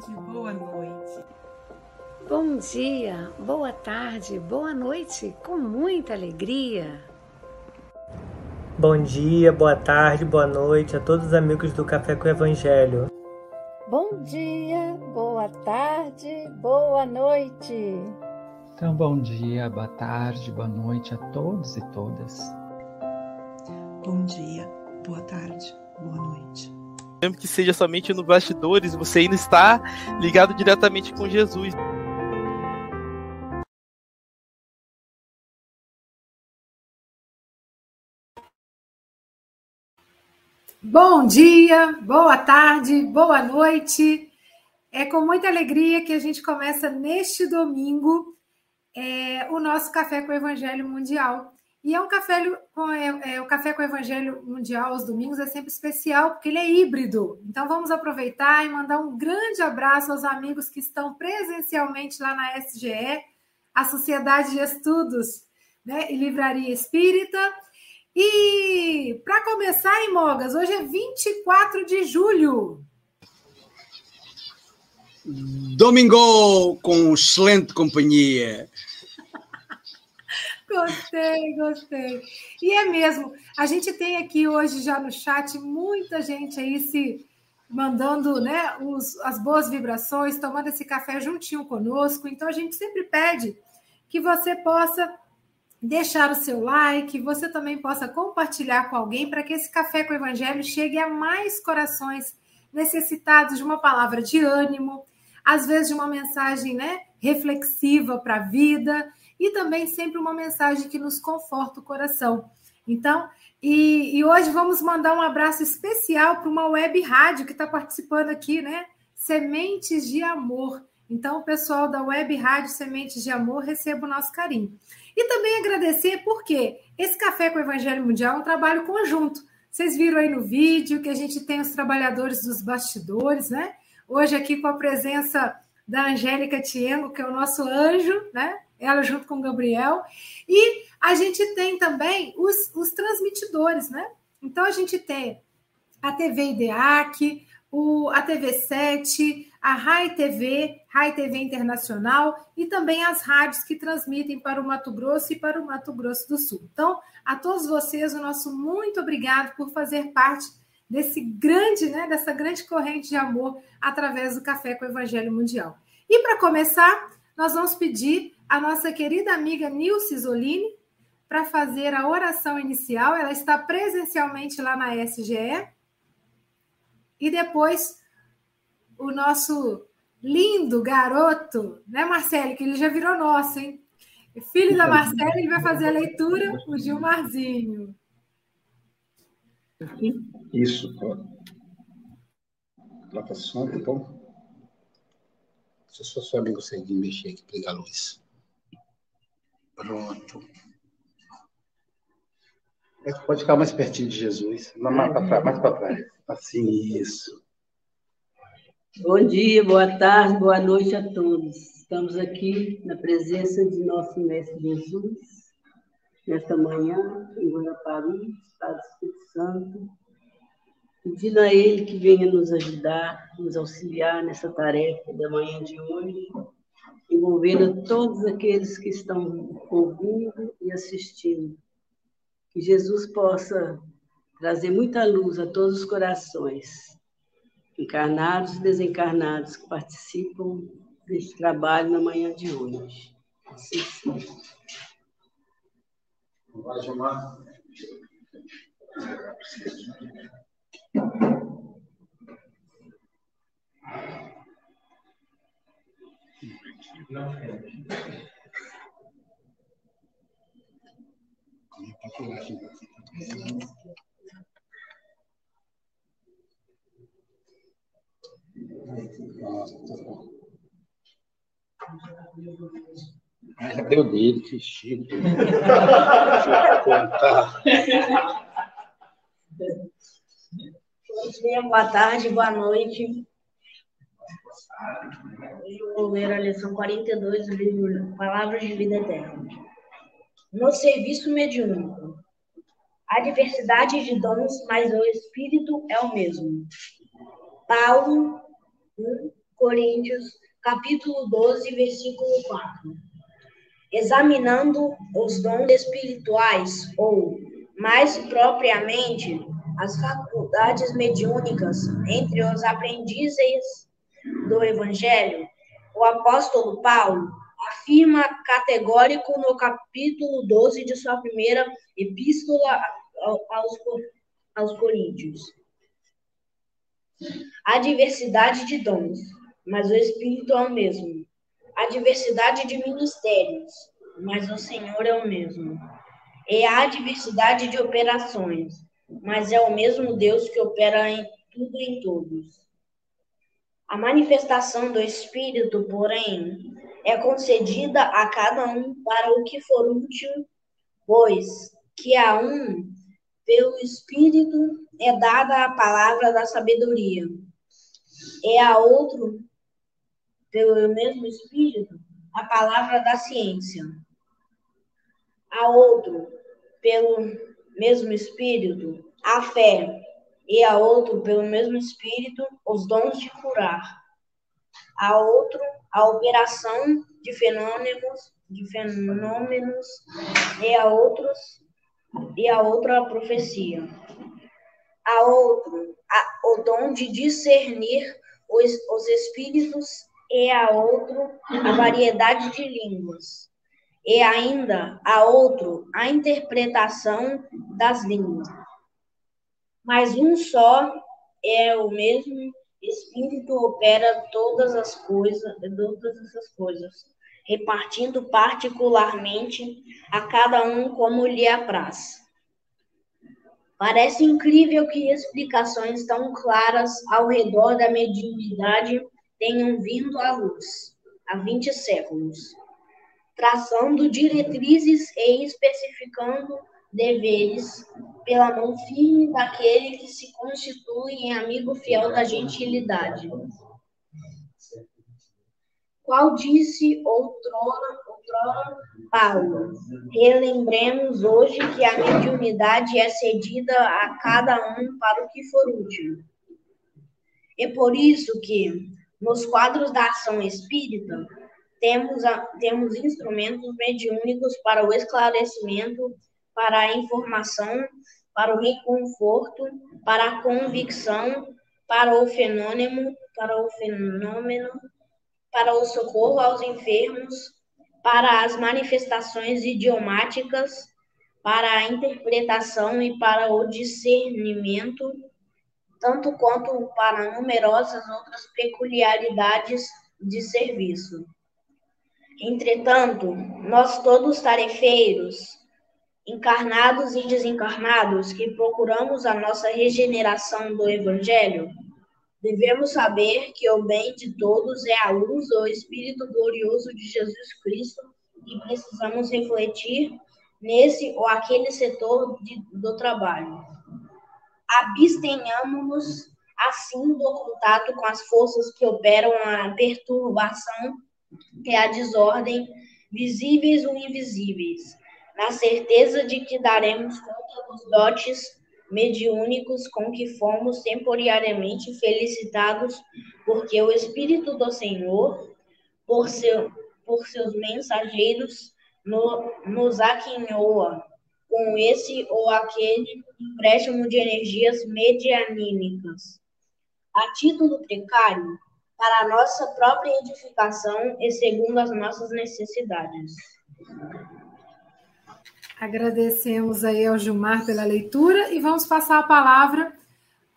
tarde, boa noite. Bom dia, boa tarde, boa noite, com muita alegria. Bom dia, boa tarde, boa noite a todos os amigos do Café com o Evangelho. Bom dia, boa tarde, boa noite. Então, bom dia, boa tarde, boa noite a todos e todas. Bom dia, boa tarde, boa noite. Mesmo que seja somente no bastidores, você ainda está ligado diretamente com Jesus. Bom dia, boa tarde, boa noite. É com muita alegria que a gente começa neste domingo é, o nosso Café com o Evangelho Mundial. E é um café com é, é, o Café com o Evangelho Mundial aos domingos é sempre especial, porque ele é híbrido. Então vamos aproveitar e mandar um grande abraço aos amigos que estão presencialmente lá na SGE, a Sociedade de Estudos né, e Livraria Espírita e para começar, em Mogas, hoje é 24 de julho. Domingo com excelente companhia. Gostei, gostei. E é mesmo. A gente tem aqui hoje já no chat muita gente aí se mandando né, os, as boas vibrações, tomando esse café juntinho conosco. Então a gente sempre pede que você possa deixar o seu like, você também possa compartilhar com alguém para que esse café com o evangelho chegue a mais corações necessitados de uma palavra de ânimo, às vezes de uma mensagem, né, reflexiva para a vida e também sempre uma mensagem que nos conforta o coração. Então, e, e hoje vamos mandar um abraço especial para uma web rádio que está participando aqui, né? Sementes de Amor. Então, o pessoal da web rádio Sementes de Amor receba o nosso carinho. E também agradecer porque esse Café com o Evangelho Mundial é um trabalho conjunto. Vocês viram aí no vídeo que a gente tem os trabalhadores dos bastidores, né? Hoje aqui com a presença da Angélica Tiengo, que é o nosso anjo, né? Ela junto com o Gabriel. E a gente tem também os, os transmitidores, né? Então a gente tem a TV IDEAC, o, a TV7, a RAI TV, RAI TV Internacional e também as rádios que transmitem para o Mato Grosso e para o Mato Grosso do Sul. Então, a todos vocês, o nosso muito obrigado por fazer parte desse grande, né, dessa grande corrente de amor através do Café com o Evangelho Mundial. E para começar, nós vamos pedir a nossa querida amiga Nilce Zolini para fazer a oração inicial. Ela está presencialmente lá na SGE. E depois o nosso lindo garoto, né, Marcelo? Que ele já virou nosso, hein? Filho da Marcela, ele vai fazer a leitura, o Gilmarzinho. Isso. Coloca som, tá bom? Se só seu amigo conseguir mexer aqui, pegar a luz. Pronto. Pode ficar mais pertinho de Jesus. Mais para trás, mais para trás. Assim, isso. Bom dia, boa tarde, boa noite a todos. Estamos aqui na presença de nosso Mestre Jesus, nesta manhã, em Guarapari, Estado do Espírito Santo, pedindo a Ele que venha nos ajudar, nos auxiliar nessa tarefa da manhã de hoje, envolvendo todos aqueles que estão ouvindo e assistindo. Que Jesus possa trazer muita luz a todos os corações encarnados e desencarnados que participam desse trabalho na manhã de hoje. Assim seja. Vai chamar. Não. Ah, já deu dele, que chique. Deixa eu contar. Bom dia, boa tarde, boa noite. Vou ler a lição 42 do livro Palavras de Vida Eterna. No serviço mediúnico, há diversidade de dons, mas o espírito é o mesmo. Paulo, 1 Coríntios, capítulo 12, versículo 4. Examinando os dons espirituais, ou, mais propriamente, as faculdades mediúnicas entre os aprendizes do Evangelho, o apóstolo Paulo afirma categórico no capítulo 12 de sua primeira epístola aos, aos Coríntios. Há diversidade de dons, mas o Espírito é o mesmo. Há diversidade de ministérios, mas o Senhor é o mesmo. E há diversidade de operações, mas é o mesmo Deus que opera em tudo e em todos. A manifestação do Espírito, porém, é concedida a cada um para o que for útil, pois que a um, pelo Espírito, é dada a palavra da sabedoria, e a outro, pelo mesmo Espírito, a palavra da ciência, a outro, pelo mesmo Espírito, a fé, e a outro, pelo mesmo Espírito, os dons de curar, a outro, a operação de fenômenos, de fenômenos e a outros e a outra a profecia. A outro, a, o dom de discernir os, os espíritos e a outro a variedade de línguas. E ainda a outro a interpretação das línguas. Mas um só é o mesmo Espírito opera todas as coisas, todas essas coisas, repartindo particularmente a cada um como lhe apraz. Parece incrível que explicações tão claras ao redor da mediunidade tenham vindo à luz há 20 séculos, traçando diretrizes e especificando deveres pela mão firme daquele que se constitui em amigo fiel da gentilidade. Qual disse outrora, outrora Paulo? Relembremos hoje que a mediunidade é cedida a cada um para o que for útil. É por isso que, nos quadros da ação espírita, temos, temos instrumentos mediúnicos para o esclarecimento para a informação, para o reconforto, para a convicção, para o fenômeno, para o fenômeno, para o socorro aos enfermos, para as manifestações idiomáticas, para a interpretação e para o discernimento, tanto quanto para numerosas outras peculiaridades de serviço. Entretanto, nós todos tarefeiros, encarnados e desencarnados, que procuramos a nossa regeneração do Evangelho, devemos saber que o bem de todos é a luz do Espírito glorioso de Jesus Cristo e precisamos refletir nesse ou aquele setor de, do trabalho. Abstenhamos assim do contato com as forças que operam a perturbação e a desordem, visíveis ou invisíveis, na certeza de que daremos conta dos dotes mediúnicos com que fomos temporariamente felicitados, porque o Espírito do Senhor, por, seu, por seus mensageiros, no, nos aquinhoa com esse ou aquele empréstimo de energias medianímicas. A título precário, para nossa própria edificação e segundo as nossas necessidades. Agradecemos aí ao Gilmar pela leitura e vamos passar a palavra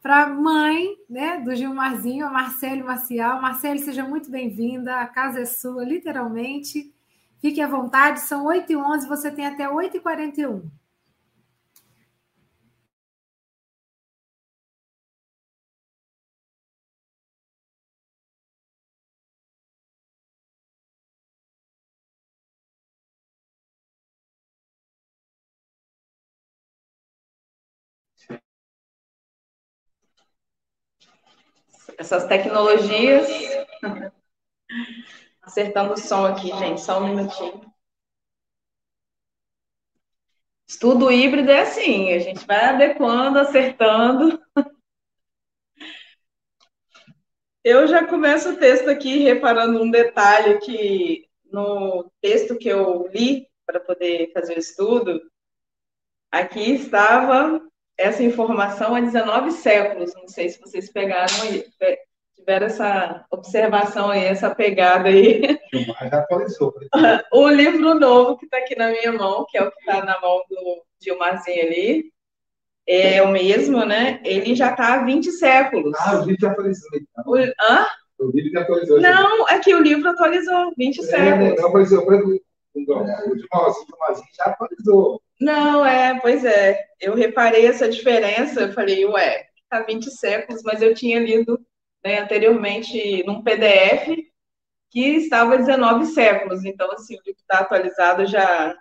para a mãe né, do Gilmarzinho, a Marcele Marcial. Marcele, seja muito bem-vinda, a casa é sua, literalmente. Fique à vontade, são 8h11, você tem até 8h41. Essas tecnologias. Acertando o som aqui, gente, só um minutinho. Estudo híbrido é assim, a gente vai adequando, acertando. Eu já começo o texto aqui reparando um detalhe que no texto que eu li para poder fazer o estudo, aqui estava essa informação há 19 séculos. Não sei se vocês pegaram aí, tiveram essa observação aí, essa pegada aí. Já atualizou. O livro novo que está aqui na minha mão, que é o que está na mão do Dilmazinho ali, é o mesmo, né? Ele já está há 20 séculos. Ah, o livro já atualizou. Então. O, hã? O livro já atualizou. Não, é que o livro atualizou, 20 é, séculos. Não, atualizou. O Dilmazinho já atualizou. Não, é, pois é. Eu reparei essa diferença, eu falei, ué, tá 20 séculos, mas eu tinha lido né, anteriormente num PDF que estava 19 séculos. Então, assim, o livro está atualizado já.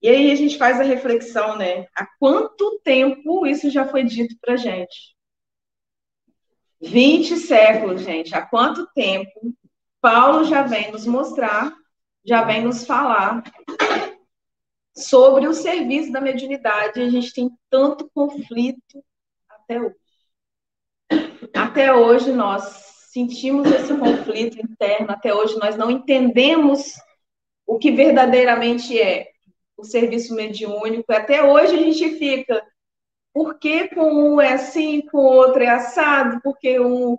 E aí a gente faz a reflexão, né? Há quanto tempo isso já foi dito para gente? 20 séculos, gente. Há quanto tempo Paulo já vem nos mostrar, já vem nos falar sobre o serviço da mediunidade. A gente tem tanto conflito até hoje. Até hoje nós sentimos esse conflito interno, até hoje nós não entendemos o que verdadeiramente é o serviço mediúnico. Até hoje a gente fica, por que com um é assim, com o outro é assado, porque um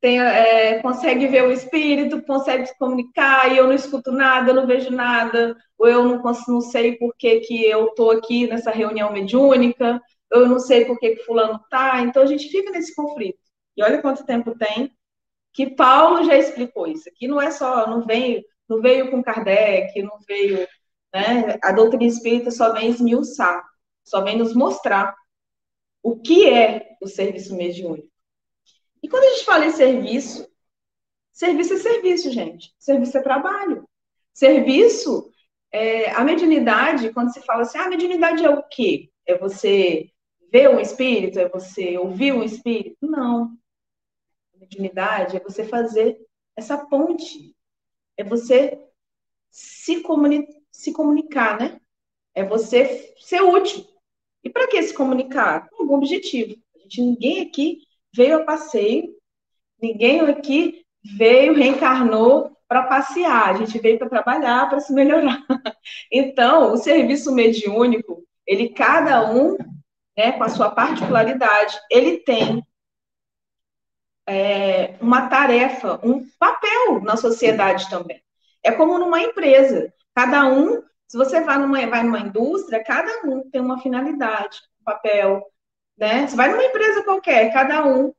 tem, é, consegue ver o espírito, consegue se comunicar, e eu não escuto nada, eu não vejo nada, ou eu não, não sei por que, que eu estou aqui nessa reunião mediúnica, eu não sei por que, que fulano está, então a gente fica nesse conflito. E olha quanto tempo tem que Paulo já explicou isso. Aqui não é só, não veio, não veio com Kardec, não veio, né? A doutrina espírita só vem esmiuçar, só vem nos mostrar o que é o serviço mediúnico. E quando a gente fala em serviço, serviço é serviço, gente. Serviço é trabalho. Serviço, é, a mediunidade, quando se fala assim, ah, a mediunidade é o quê? É você ver um espírito? É você ouvir um espírito? Não mediunidade é você fazer essa ponte, é você se, comuni se comunicar, né? É você ser útil. E para que se comunicar? Com algum objetivo. A gente, ninguém aqui veio a passeio, ninguém aqui veio, reencarnou para passear, a gente veio para trabalhar, para se melhorar. Então, o serviço mediúnico, ele, cada um, né, com a sua particularidade, ele tem é, uma tarefa, um papel na sociedade também. É como numa empresa. Cada um, se você vai numa, vai numa indústria, cada um tem uma finalidade, um papel. Né? Você vai numa empresa qualquer, cada um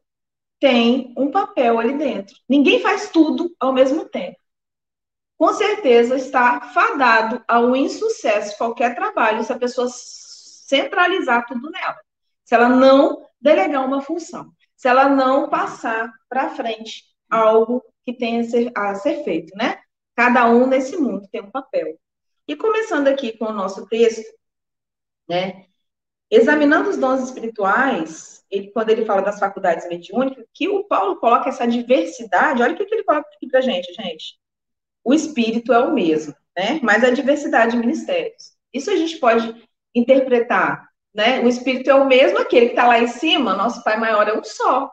tem um papel ali dentro. Ninguém faz tudo ao mesmo tempo. Com certeza está fadado ao insucesso qualquer trabalho se a pessoa centralizar tudo nela. Se ela não delegar uma função se ela não passar para frente algo que tenha a ser, a ser feito, né? Cada um nesse mundo tem um papel. E começando aqui com o nosso texto, né? Examinando os dons espirituais, ele, quando ele fala das faculdades mediúnicas, que o Paulo coloca essa diversidade, olha o que, ele coloca aqui para gente, gente. O espírito é o mesmo, né? Mas a diversidade de ministérios. Isso a gente pode interpretar né? O espírito é o mesmo, aquele que está lá em cima, nosso Pai maior é um só.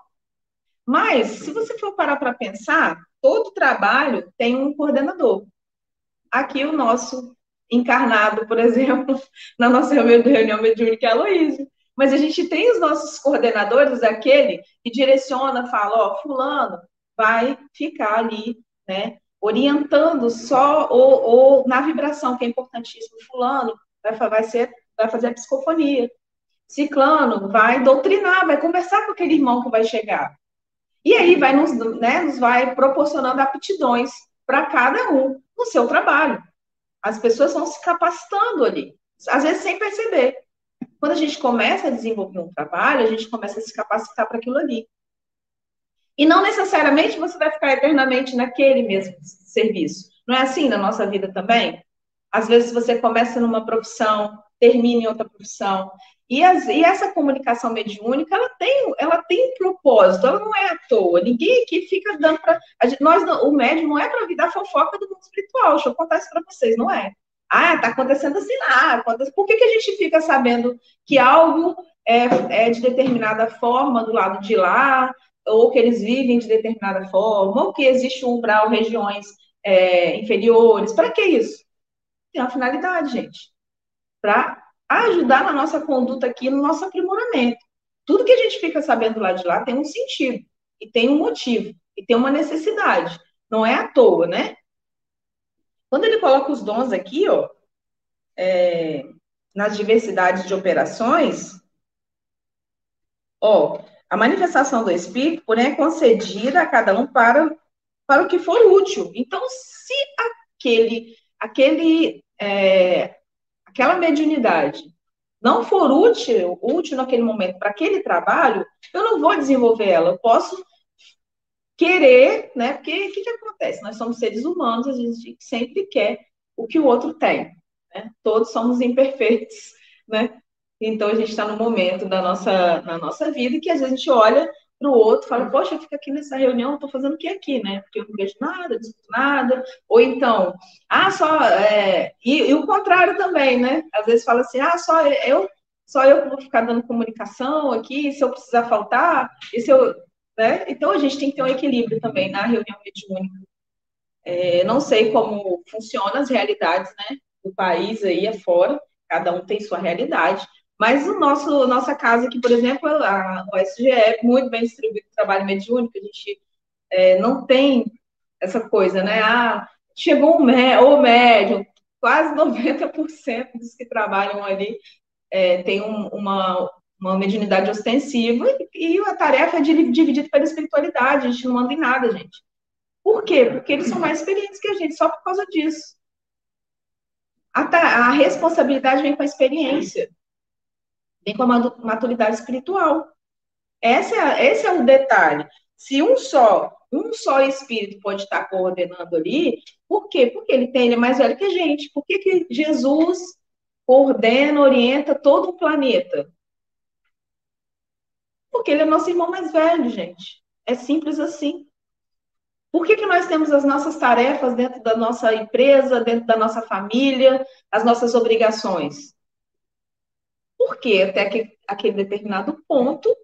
Mas, se você for parar para pensar, todo trabalho tem um coordenador. Aqui o nosso encarnado, por exemplo, na nossa reunião mediúnica é Aloysio. Mas a gente tem os nossos coordenadores, aquele que direciona, fala, ó, fulano vai ficar ali, né, orientando só ou, ou na vibração, que é importantíssimo, fulano vai, vai ser vai fazer a psicofonia. Ciclano vai doutrinar, vai conversar com aquele irmão que vai chegar. E aí vai nos, né, nos vai proporcionando aptidões para cada um no seu trabalho. As pessoas vão se capacitando ali, às vezes sem perceber. Quando a gente começa a desenvolver um trabalho, a gente começa a se capacitar para aquilo ali. E não necessariamente você vai ficar eternamente naquele mesmo serviço. Não é assim na nossa vida também? Às vezes você começa numa profissão, termina em outra profissão. E, as, e, essa comunicação mediúnica, ela tem, ela tem um propósito, ela não é à toa. Ninguém aqui fica dando para. Nós, o médium não é para vir dar fofoca do mundo espiritual. Deixa eu contar isso para vocês, não é. Ah, tá acontecendo assim lá. Por que, que a gente fica sabendo que algo é, é de determinada forma do lado de lá, ou que eles vivem de determinada forma, ou que existe um umbral, regiões é, inferiores. Para que isso? Tem uma finalidade, gente. Para ajudar na nossa conduta aqui, no nosso aprimoramento. Tudo que a gente fica sabendo lá de lá tem um sentido, e tem um motivo, e tem uma necessidade. Não é à toa, né? Quando ele coloca os dons aqui, ó, é, nas diversidades de operações, ó, a manifestação do Espírito, porém, é concedida a cada um para, para o que for útil. Então, se aquele, aquele, é, aquela mediunidade não for útil, útil naquele momento para aquele trabalho, eu não vou desenvolver ela. Eu posso querer, né? Porque o que, que acontece? Nós somos seres humanos, a gente sempre quer o que o outro tem. Né? Todos somos imperfeitos, né? Então a gente está no momento da nossa, na nossa vida que a gente olha para o outro fala, poxa, eu fico aqui nessa reunião, estou fazendo o que aqui, né? Porque eu não vejo nada, discuto nada. Ou então, ah, só. É... E, e, o contrário também, né? Às vezes fala assim, ah, só eu, só eu vou ficar dando comunicação aqui, se eu precisar faltar, e se eu. Né? Então a gente tem que ter um equilíbrio também na reunião mediúnica. É, não sei como funcionam as realidades, né? Do país aí afora, cada um tem sua realidade. Mas o nosso, nossa casa aqui, por exemplo, a OSGE é muito bem distribuído trabalho mediúnico, a gente é, não tem essa coisa, né? Ah, chegou um mé ou médium, quase 90% dos que trabalham ali é, tem um, uma, uma mediunidade ostensiva e a tarefa é dividida pela espiritualidade, a gente não manda em nada, gente. Por quê? Porque eles são mais experientes que a gente, só por causa disso. A, a responsabilidade vem com a experiência vem com a maturidade espiritual. Esse é, esse é o detalhe. Se um só, um só espírito pode estar coordenando ali, por quê? Porque ele tem, ele é mais velho que a gente. Por que, que Jesus coordena, orienta todo o planeta? Porque ele é nosso irmão mais velho, gente. É simples assim. Por que, que nós temos as nossas tarefas dentro da nossa empresa, dentro da nossa família, as nossas obrigações? Porque até que, aquele determinado ponto,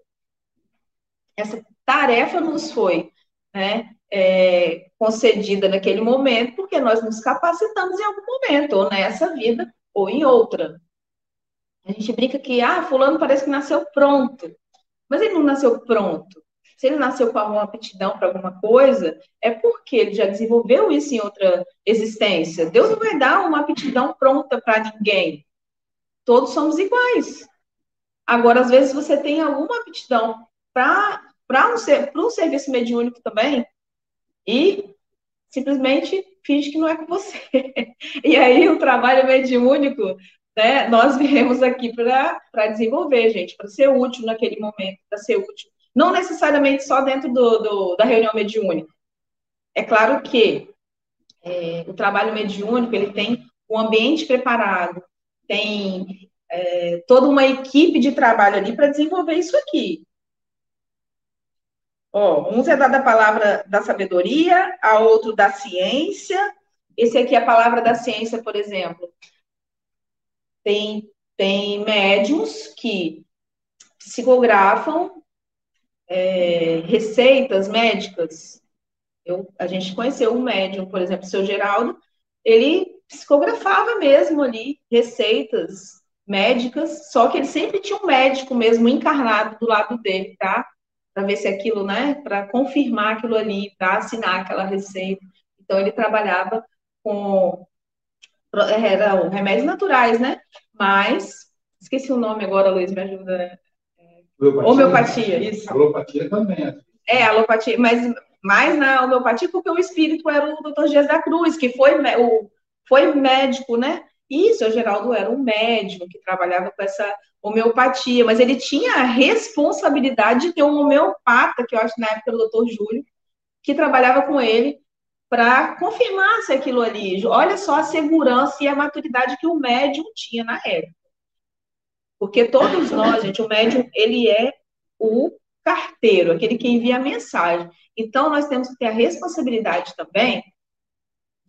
essa tarefa nos foi né, é, concedida naquele momento, porque nós nos capacitamos em algum momento, ou nessa vida, ou em outra. A gente brinca que, ah, fulano parece que nasceu pronto. Mas ele não nasceu pronto. Se ele nasceu com alguma aptidão para alguma coisa, é porque ele já desenvolveu isso em outra existência. Deus não vai dar uma aptidão pronta para ninguém todos somos iguais. Agora, às vezes, você tem alguma aptidão para um, um serviço mediúnico também e simplesmente finge que não é com você. e aí, o trabalho mediúnico, né, nós viemos aqui para desenvolver, gente, para ser útil naquele momento, para ser útil. Não necessariamente só dentro do, do, da reunião mediúnica. É claro que é, o trabalho mediúnico, ele tem um ambiente preparado, tem é, toda uma equipe de trabalho ali para desenvolver isso aqui. Ó, um é dado a palavra da sabedoria, a outro da ciência. Esse aqui é a palavra da ciência, por exemplo. Tem, tem médiums que psicografam é, receitas médicas. Eu, a gente conheceu um médium, por exemplo, o seu Geraldo, ele psicografava mesmo ali receitas médicas, só que ele sempre tinha um médico mesmo encarnado do lado dele, tá? Para ver se aquilo, né? Para confirmar aquilo ali, para assinar aquela receita. Então ele trabalhava com eram remédios naturais, né? Mas esqueci o nome agora, Luiz, me ajuda. Homeopatia, homeopatia isso. Alopatia também. É, alopatia, mas mais na homeopatia porque o espírito era o Dr. Dias da Cruz, que foi o foi médico, né? E o seu Geraldo era um médico que trabalhava com essa homeopatia, mas ele tinha a responsabilidade de ter um homeopata, que eu acho na época era o doutor Júlio, que trabalhava com ele para confirmar se aquilo ali. Olha só a segurança e a maturidade que o médium tinha na época. Porque todos nós, gente, o médium, ele é o carteiro, aquele que envia a mensagem. Então, nós temos que ter a responsabilidade também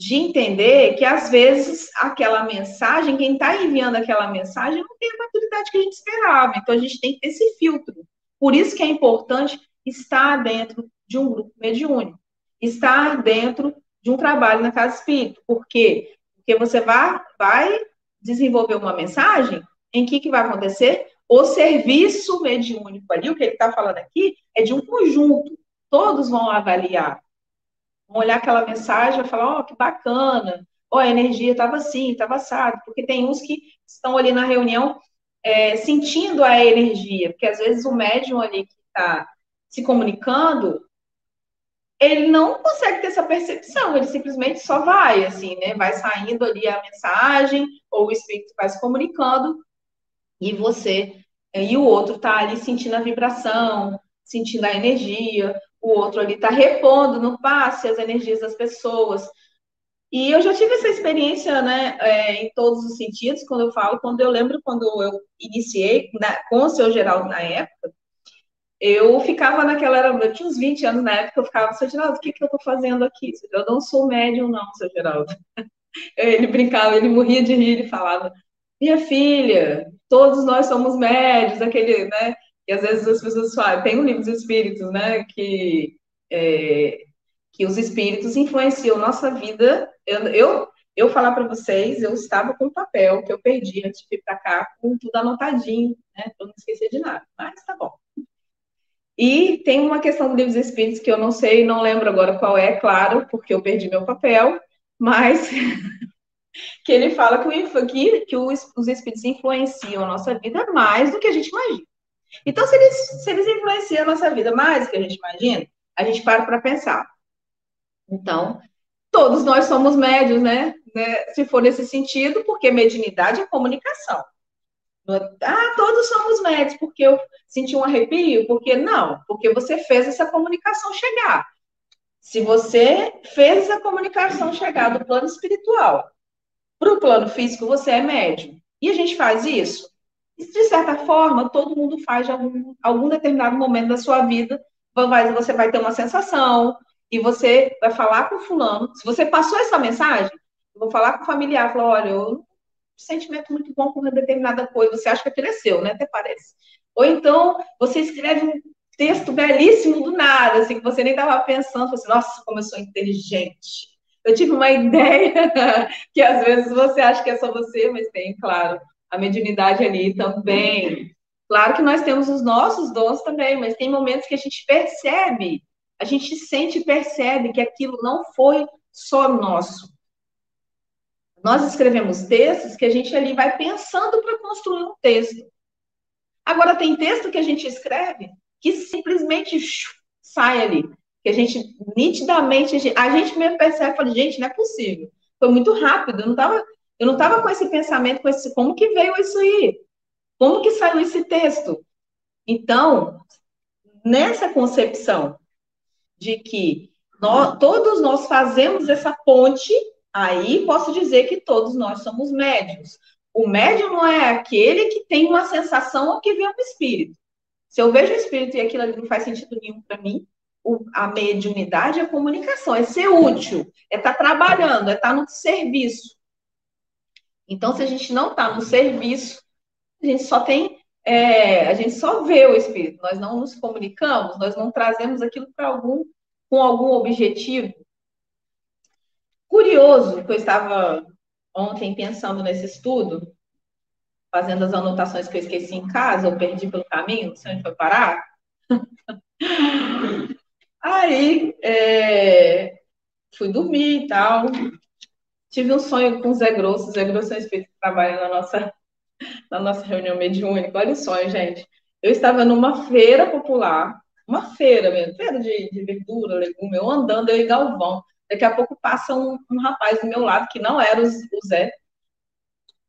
de entender que às vezes aquela mensagem, quem está enviando aquela mensagem não tem a maturidade que a gente esperava. Então a gente tem que ter esse filtro. Por isso que é importante estar dentro de um grupo mediúnico, estar dentro de um trabalho na casa espírita. Por quê? Porque você vai, vai desenvolver uma mensagem em que, que vai acontecer? O serviço mediúnico ali, o que ele está falando aqui, é de um conjunto. Todos vão avaliar. Vão olhar aquela mensagem e falar, ó, oh, que bacana, ó, oh, a energia estava assim, estava assado. Porque tem uns que estão ali na reunião é, sentindo a energia, porque às vezes o médium ali que está se comunicando, ele não consegue ter essa percepção, ele simplesmente só vai, assim, né? Vai saindo ali a mensagem, ou o espírito vai se comunicando, e você, e o outro tá ali sentindo a vibração, sentindo a energia, o outro ali tá repondo no passe as energias das pessoas. E eu já tive essa experiência, né, é, em todos os sentidos, quando eu falo, quando eu lembro quando eu iniciei na, com o seu Geraldo na época, eu ficava naquela, era, eu tinha uns 20 anos na época, eu ficava, seu Geraldo, o que, que eu tô fazendo aqui? Eu não sou médium, não, seu Geraldo. Ele brincava, ele morria de rir e falava, minha filha, todos nós somos médios, aquele, né? E às vezes as pessoas falam, tem um livro dos espíritos, né? Que, é, que os espíritos influenciam nossa vida. Eu, eu, eu falar para vocês, eu estava com o papel que eu perdi antes de vir para cá, com tudo anotadinho, né? Para não esquecer de nada. Mas tá bom. E tem uma questão do livro dos espíritos que eu não sei, não lembro agora qual é, claro, porque eu perdi meu papel, mas que ele fala que, o, que, que os, os espíritos influenciam a nossa vida mais do que a gente imagina. Então, se eles, se eles influenciam a nossa vida mais do que a gente imagina, a gente para para pensar. Então, todos nós somos médios, né? né? Se for nesse sentido, porque mediunidade é comunicação. Ah, todos somos médios, porque eu senti um arrepio? Porque não, porque você fez essa comunicação chegar. Se você fez essa comunicação chegar do plano espiritual para o plano físico, você é médium. E a gente faz isso? De certa forma, todo mundo faz de algum, algum determinado momento da sua vida. Você vai ter uma sensação e você vai falar com fulano. Se você passou essa mensagem, eu vou falar com o familiar, falar, olha, eu sentimento muito bom com uma determinada coisa, você acha que aquilo é seu, né? Até parece. Ou então, você escreve um texto belíssimo do nada, assim, que você nem estava pensando, assim, nossa, como eu sou inteligente eu tive uma ideia que às vezes você acha que é só você, mas tem, claro, a mediunidade ali também. Claro que nós temos os nossos dons também, mas tem momentos que a gente percebe, a gente sente e percebe que aquilo não foi só nosso. Nós escrevemos textos que a gente ali vai pensando para construir um texto. Agora, tem texto que a gente escreve que simplesmente sai ali que a gente nitidamente, a gente, mesmo percebe, fala, gente, não é possível. Foi muito rápido, eu não estava eu não tava com esse pensamento, com esse, como que veio isso aí? Como que saiu esse texto? Então, nessa concepção de que nós, todos nós fazemos essa ponte, aí posso dizer que todos nós somos médios. O médium não é aquele que tem uma sensação ou que vê um espírito. Se eu vejo o espírito e aquilo ali não faz sentido nenhum para mim, o, a mediunidade é comunicação, é ser útil, é estar tá trabalhando, é estar tá no serviço. Então, se a gente não está no serviço, a gente só tem, é, a gente só vê o espírito, nós não nos comunicamos, nós não trazemos aquilo para algum, com algum objetivo. Curioso que eu estava ontem pensando nesse estudo, fazendo as anotações que eu esqueci em casa, eu perdi pelo caminho, não sei onde foi parar. Aí é, fui dormir e tal. Tive um sonho com o Zé Grosso. O Zé Grosso é um espírito que trabalha na nossa, na nossa reunião mediúnica. Olha o sonho, gente. Eu estava numa feira popular, uma feira mesmo, feira de, de verdura, legume, eu andando, eu e Galvão. Daqui a pouco passa um, um rapaz do meu lado, que não era o, o Zé,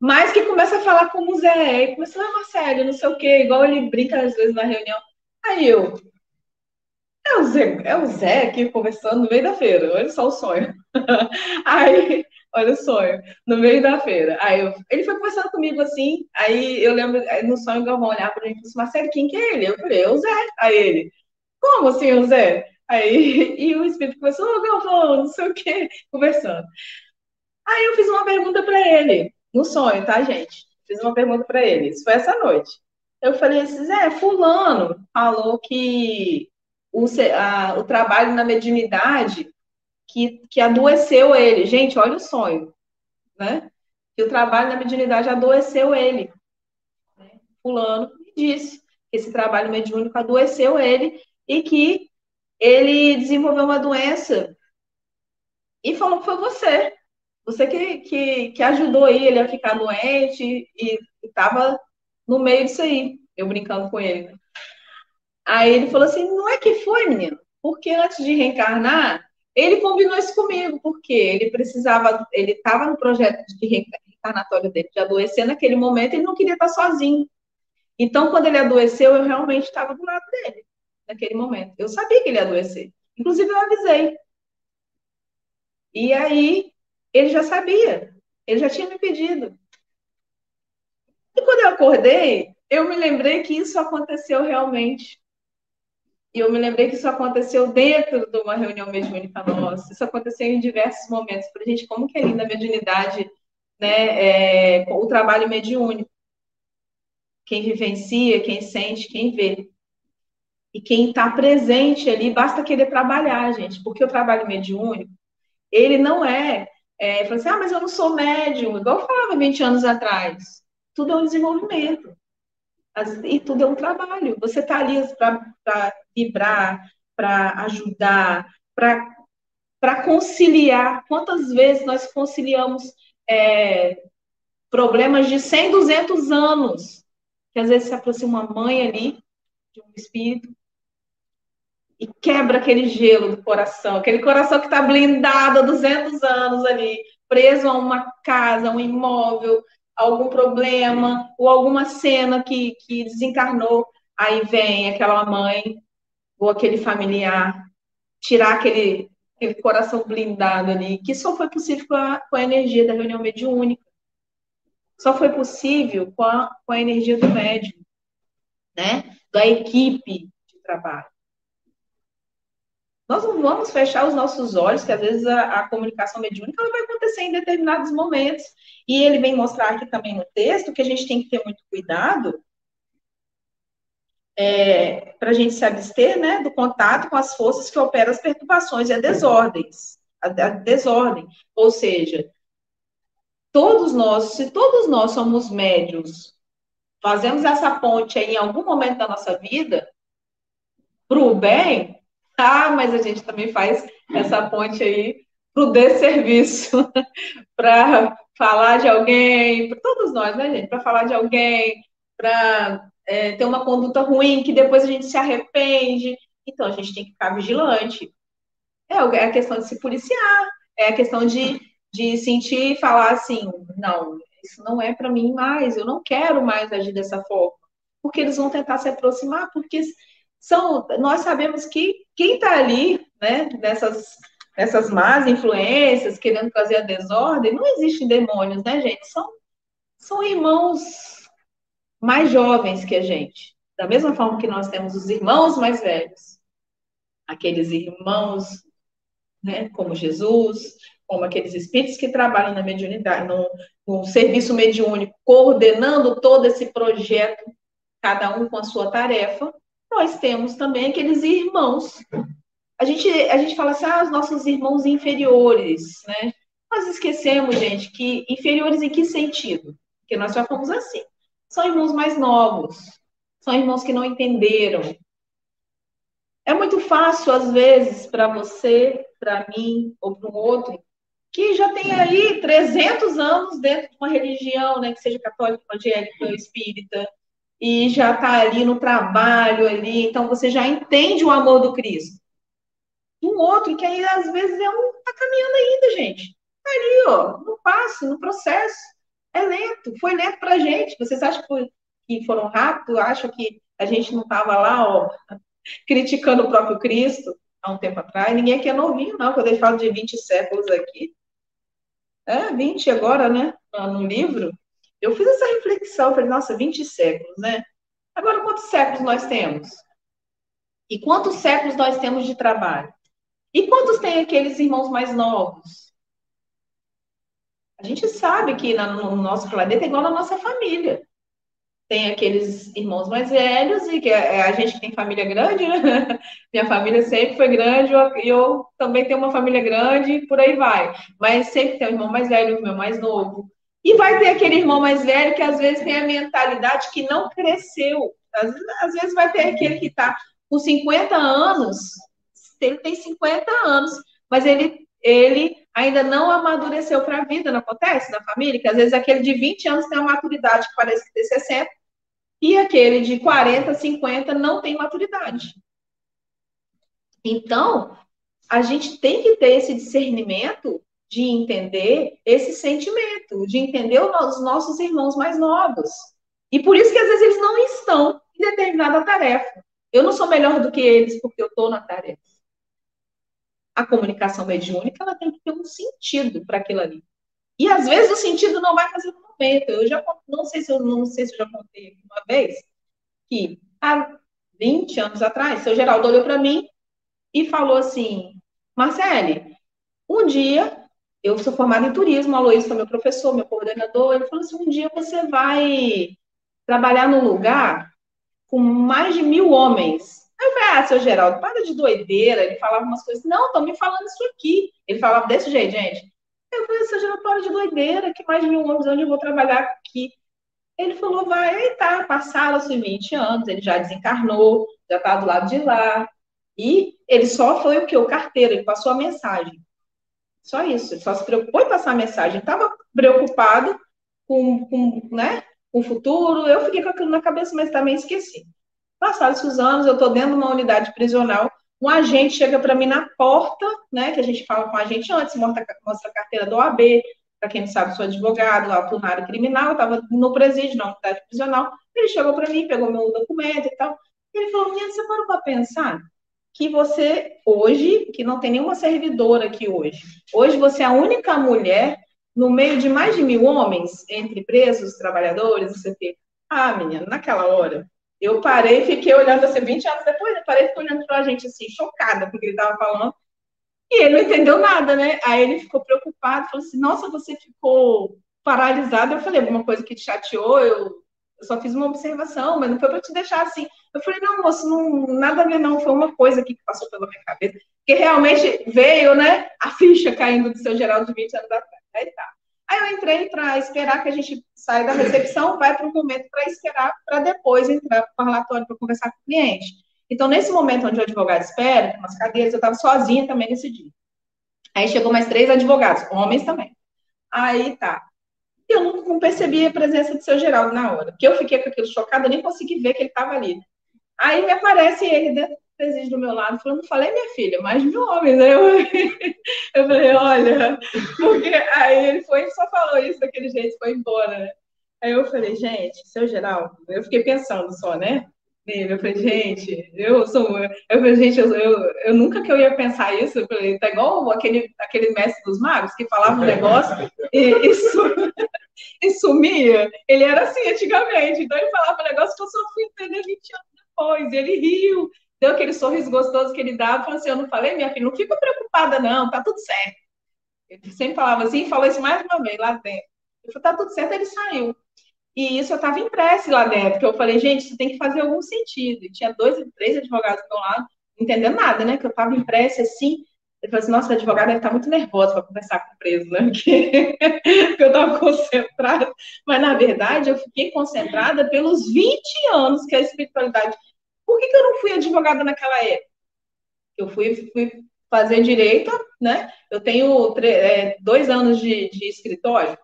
mas que começa a falar como o Zé, e começa, ah, Marcelo, não sei o quê, igual ele brinca às vezes na reunião. Aí eu, é o Zé, é o Zé aqui conversando no meio da feira, olha só o sonho. Aí, olha o sonho, no meio da feira. Aí eu, ele foi conversando comigo assim, aí eu lembro, no sonho o Galvão olhar para mim e falou assim, Marcelo, quem que é ele? Eu falei, é o Zé. Aí ele, como assim o Zé? Aí, e o espírito começou, ô Galvão, não sei o quê, conversando. Aí eu fiz uma pergunta para ele, no sonho, tá, gente? Fiz uma pergunta para ele, isso foi essa noite. Eu falei assim, Zé, fulano falou que o, a, o trabalho na mediunidade que, que adoeceu ele. Gente, olha o sonho, né? Que o trabalho na mediunidade adoeceu ele. Né? Fulano me disse que esse trabalho mediúnico adoeceu ele e que ele desenvolveu uma doença e falou que foi você. Você que, que, que ajudou ele a ficar doente e estava no meio disso aí, eu brincando com ele. Aí ele falou assim: não é que foi, menino, porque antes de reencarnar, ele combinou isso comigo, porque ele precisava, ele estava no projeto de reencarnatório dele de adoecer naquele momento, ele não queria estar sozinho. Então, quando ele adoeceu, eu realmente estava do lado dele, naquele momento. Eu sabia que ele ia adoecer. Inclusive, eu avisei. E aí, ele já sabia, ele já tinha me pedido. E quando eu acordei, eu me lembrei que isso aconteceu realmente. E eu me lembrei que isso aconteceu dentro de uma reunião mediúnica nossa. Isso aconteceu em diversos momentos. Para gente, como que é linda a mediunidade, né? É, o trabalho mediúnico. Quem vivencia, quem sente, quem vê. E quem está presente ali, basta querer trabalhar, gente. Porque o trabalho mediúnico, ele não é é, assim, ah, mas eu não sou médium, igual eu falava 20 anos atrás. Tudo é um desenvolvimento. E tudo é um trabalho. Você está ali para vibrar, para ajudar, para conciliar. Quantas vezes nós conciliamos é, problemas de 100, 200 anos? Que às vezes se aproxima uma mãe ali, de um espírito, e quebra aquele gelo do coração, aquele coração que está blindado há 200 anos ali, preso a uma casa, um imóvel, algum problema, ou alguma cena que, que desencarnou. Aí vem aquela mãe ou aquele familiar tirar aquele, aquele coração blindado ali, que só foi possível com a, com a energia da reunião mediúnica. Só foi possível com a, com a energia do médium, né? Da equipe de trabalho. Nós não vamos fechar os nossos olhos, que às vezes a, a comunicação mediúnica ela vai acontecer em determinados momentos. E ele vem mostrar aqui também no texto que a gente tem que ter muito cuidado é, para a gente se abster né, do contato com as forças que operam as perturbações e as desordens. A, a desordem. Ou seja, todos nós, se todos nós somos médios, fazemos essa ponte em algum momento da nossa vida, para o bem, ah, mas a gente também faz essa ponte aí para o desserviço, para falar de alguém, para todos nós, né, gente? Para falar de alguém, para é, ter uma conduta ruim que depois a gente se arrepende. Então a gente tem que ficar vigilante. É, é a questão de se policiar, é a questão de, de sentir e falar assim: não, isso não é para mim mais, eu não quero mais agir dessa forma. Porque eles vão tentar se aproximar, porque são, nós sabemos que quem está ali, né, nessas, nessas más influências, querendo trazer a desordem, não existem demônios, né, gente? São, são irmãos mais jovens que a gente. Da mesma forma que nós temos os irmãos mais velhos. Aqueles irmãos, né, como Jesus, como aqueles espíritos que trabalham na mediunidade, no, no serviço mediúnico, coordenando todo esse projeto, cada um com a sua tarefa, nós temos também aqueles irmãos. A gente, a gente fala assim, ah, os nossos irmãos inferiores, né? Nós esquecemos, gente, que inferiores em que sentido? Porque nós já fomos assim. São irmãos mais novos, são irmãos que não entenderam. É muito fácil, às vezes, para você, para mim ou para um outro, que já tem aí 300 anos dentro de uma religião, né, que seja católica, evangélica, espírita, e já está ali no trabalho ali, então você já entende o amor do Cristo. Um outro que aí às vezes é um tá caminhando ainda, gente. Tá ali, ó, no passo, no processo. É lento, foi lento pra gente. Vocês acham que foram rápidos? Acham que a gente não estava lá, ó, criticando o próprio Cristo há um tempo atrás? Ninguém aqui é novinho, não, quando ele fala de 20 séculos aqui. É, 20 agora, né? No livro. Eu fiz essa reflexão, falei, nossa, 20 séculos, né? Agora, quantos séculos nós temos? E quantos séculos nós temos de trabalho? E quantos tem aqueles irmãos mais novos? A gente sabe que no nosso planeta é igual na nossa família. tem aqueles irmãos mais velhos, e que é, é a gente que tem família grande, né? Minha família sempre foi grande, eu, eu, também tenho uma família grande, por aí vai. Mas sempre tem o irmão mais velho, o irmão mais novo. E vai ter aquele irmão mais velho que às vezes tem a mentalidade que não cresceu. Às, às vezes vai ter aquele que está com 50 anos, ele tem 50 anos, mas ele, ele ainda não amadureceu para a vida, não acontece na família? Que às vezes aquele de 20 anos tem uma maturidade que parece tem 60, e aquele de 40, 50 não tem maturidade. Então, a gente tem que ter esse discernimento de entender esse sentimento, de entender os nossos irmãos mais novos. E por isso que às vezes eles não estão em determinada tarefa. Eu não sou melhor do que eles porque eu estou na tarefa. A comunicação mediúnica ela tem que ter um sentido para aquilo ali. E às vezes o sentido não vai fazer no momento. Eu já não sei se eu não sei se eu já contei aqui uma vez que há 20 anos atrás, seu Geraldo olhou para mim e falou assim: Marcele, um dia eu sou formada em turismo, o Aloysio foi meu professor, meu coordenador, ele falou assim, um dia você vai trabalhar num lugar com mais de mil homens. Eu falei, ah, seu Geraldo, para de doideira. Ele falava umas coisas, não, estão me falando isso aqui. Ele falava desse jeito, gente. Eu falei, seu Geraldo, para de doideira, que mais de mil homens, onde eu vou trabalhar aqui? Ele falou, vai, tá, passaram-se 20 anos, ele já desencarnou, já tá do lado de lá. E ele só foi o que? O carteiro, ele passou a mensagem. Só isso, só se preocupou em passar a mensagem. Estava preocupado com, com, né, com o futuro. Eu fiquei com aquilo na cabeça, mas também esqueci. Passados os anos, eu estou dentro de uma unidade prisional. Um agente chega para mim na porta, né? Que a gente fala com a gente antes, mostra, mostra a carteira do OAB. Para quem não sabe, sou advogado, lá na área criminal. Estava no presídio, na unidade prisional. Ele chegou para mim, pegou meu documento e tal. Ele falou: Menina, você parou para pensar? Que você hoje, que não tem nenhuma servidora aqui hoje, hoje você é a única mulher no meio de mais de mil homens, entre presos, trabalhadores, o quê. Ah, menina, naquela hora, eu parei e fiquei olhando assim, 20 anos depois, eu parei e fiquei olhando pra gente assim, chocada com o que ele estava falando. E ele não entendeu nada, né? Aí ele ficou preocupado, falou assim, nossa, você ficou paralisada. Eu falei, alguma coisa que te chateou, eu eu só fiz uma observação, mas não foi para te deixar assim. Eu falei, não, moço, não, nada a ver, não. Foi uma coisa aqui que passou pela minha cabeça. Que realmente veio, né? A ficha caindo do seu Geraldo de 20 anos atrás. Aí tá. Aí eu entrei para esperar que a gente saia da recepção, vai para um momento para esperar, para depois entrar para o parlatório para conversar com o cliente. Então, nesse momento onde o advogado espera, umas cadeiras, eu estava sozinha também nesse dia. Aí chegou mais três advogados, homens também. Aí tá eu não, percebi a presença do seu Geraldo na hora. Porque eu fiquei com aquilo chocada, nem consegui ver que ele estava ali. Aí me aparece ele dentro do presídio do meu lado, falando, falei, minha filha, mais mil homens. Aí eu, eu falei, olha, porque aí ele foi só falou isso daquele jeito, foi embora, né? Aí eu falei, gente, seu Geraldo, eu fiquei pensando só, né? Eu falei, gente, eu sou. Eu falei, gente, eu, eu, eu, nunca que eu ia pensar isso. Eu falei, tá igual aquele, aquele mestre dos magos que falava um negócio e, isso e sumia. Ele era assim antigamente. Então ele falava um negócio que eu só fui entender 20 anos depois. E ele riu, deu aquele sorriso gostoso que ele dava, falou assim: Eu não falei, minha filha, não fica preocupada, não, tá tudo certo. Ele sempre falava assim, falou isso mais uma vez lá dentro. Eu falei, tá tudo certo, ele saiu. E isso eu estava impressa lá dentro, que eu falei, gente, isso tem que fazer algum sentido. E tinha dois, três advogados do lado, entendendo nada, né? Que eu estava impressa assim. Ele falou assim, nossa, a advogada deve estar tá muito nervosa para conversar com o preso, né? Porque, eu estava concentrada. Mas, na verdade, eu fiquei concentrada pelos 20 anos que a espiritualidade. Por que, que eu não fui advogada naquela época? Eu fui, fui fazer direito, né? Eu tenho é, dois anos de, de escritório.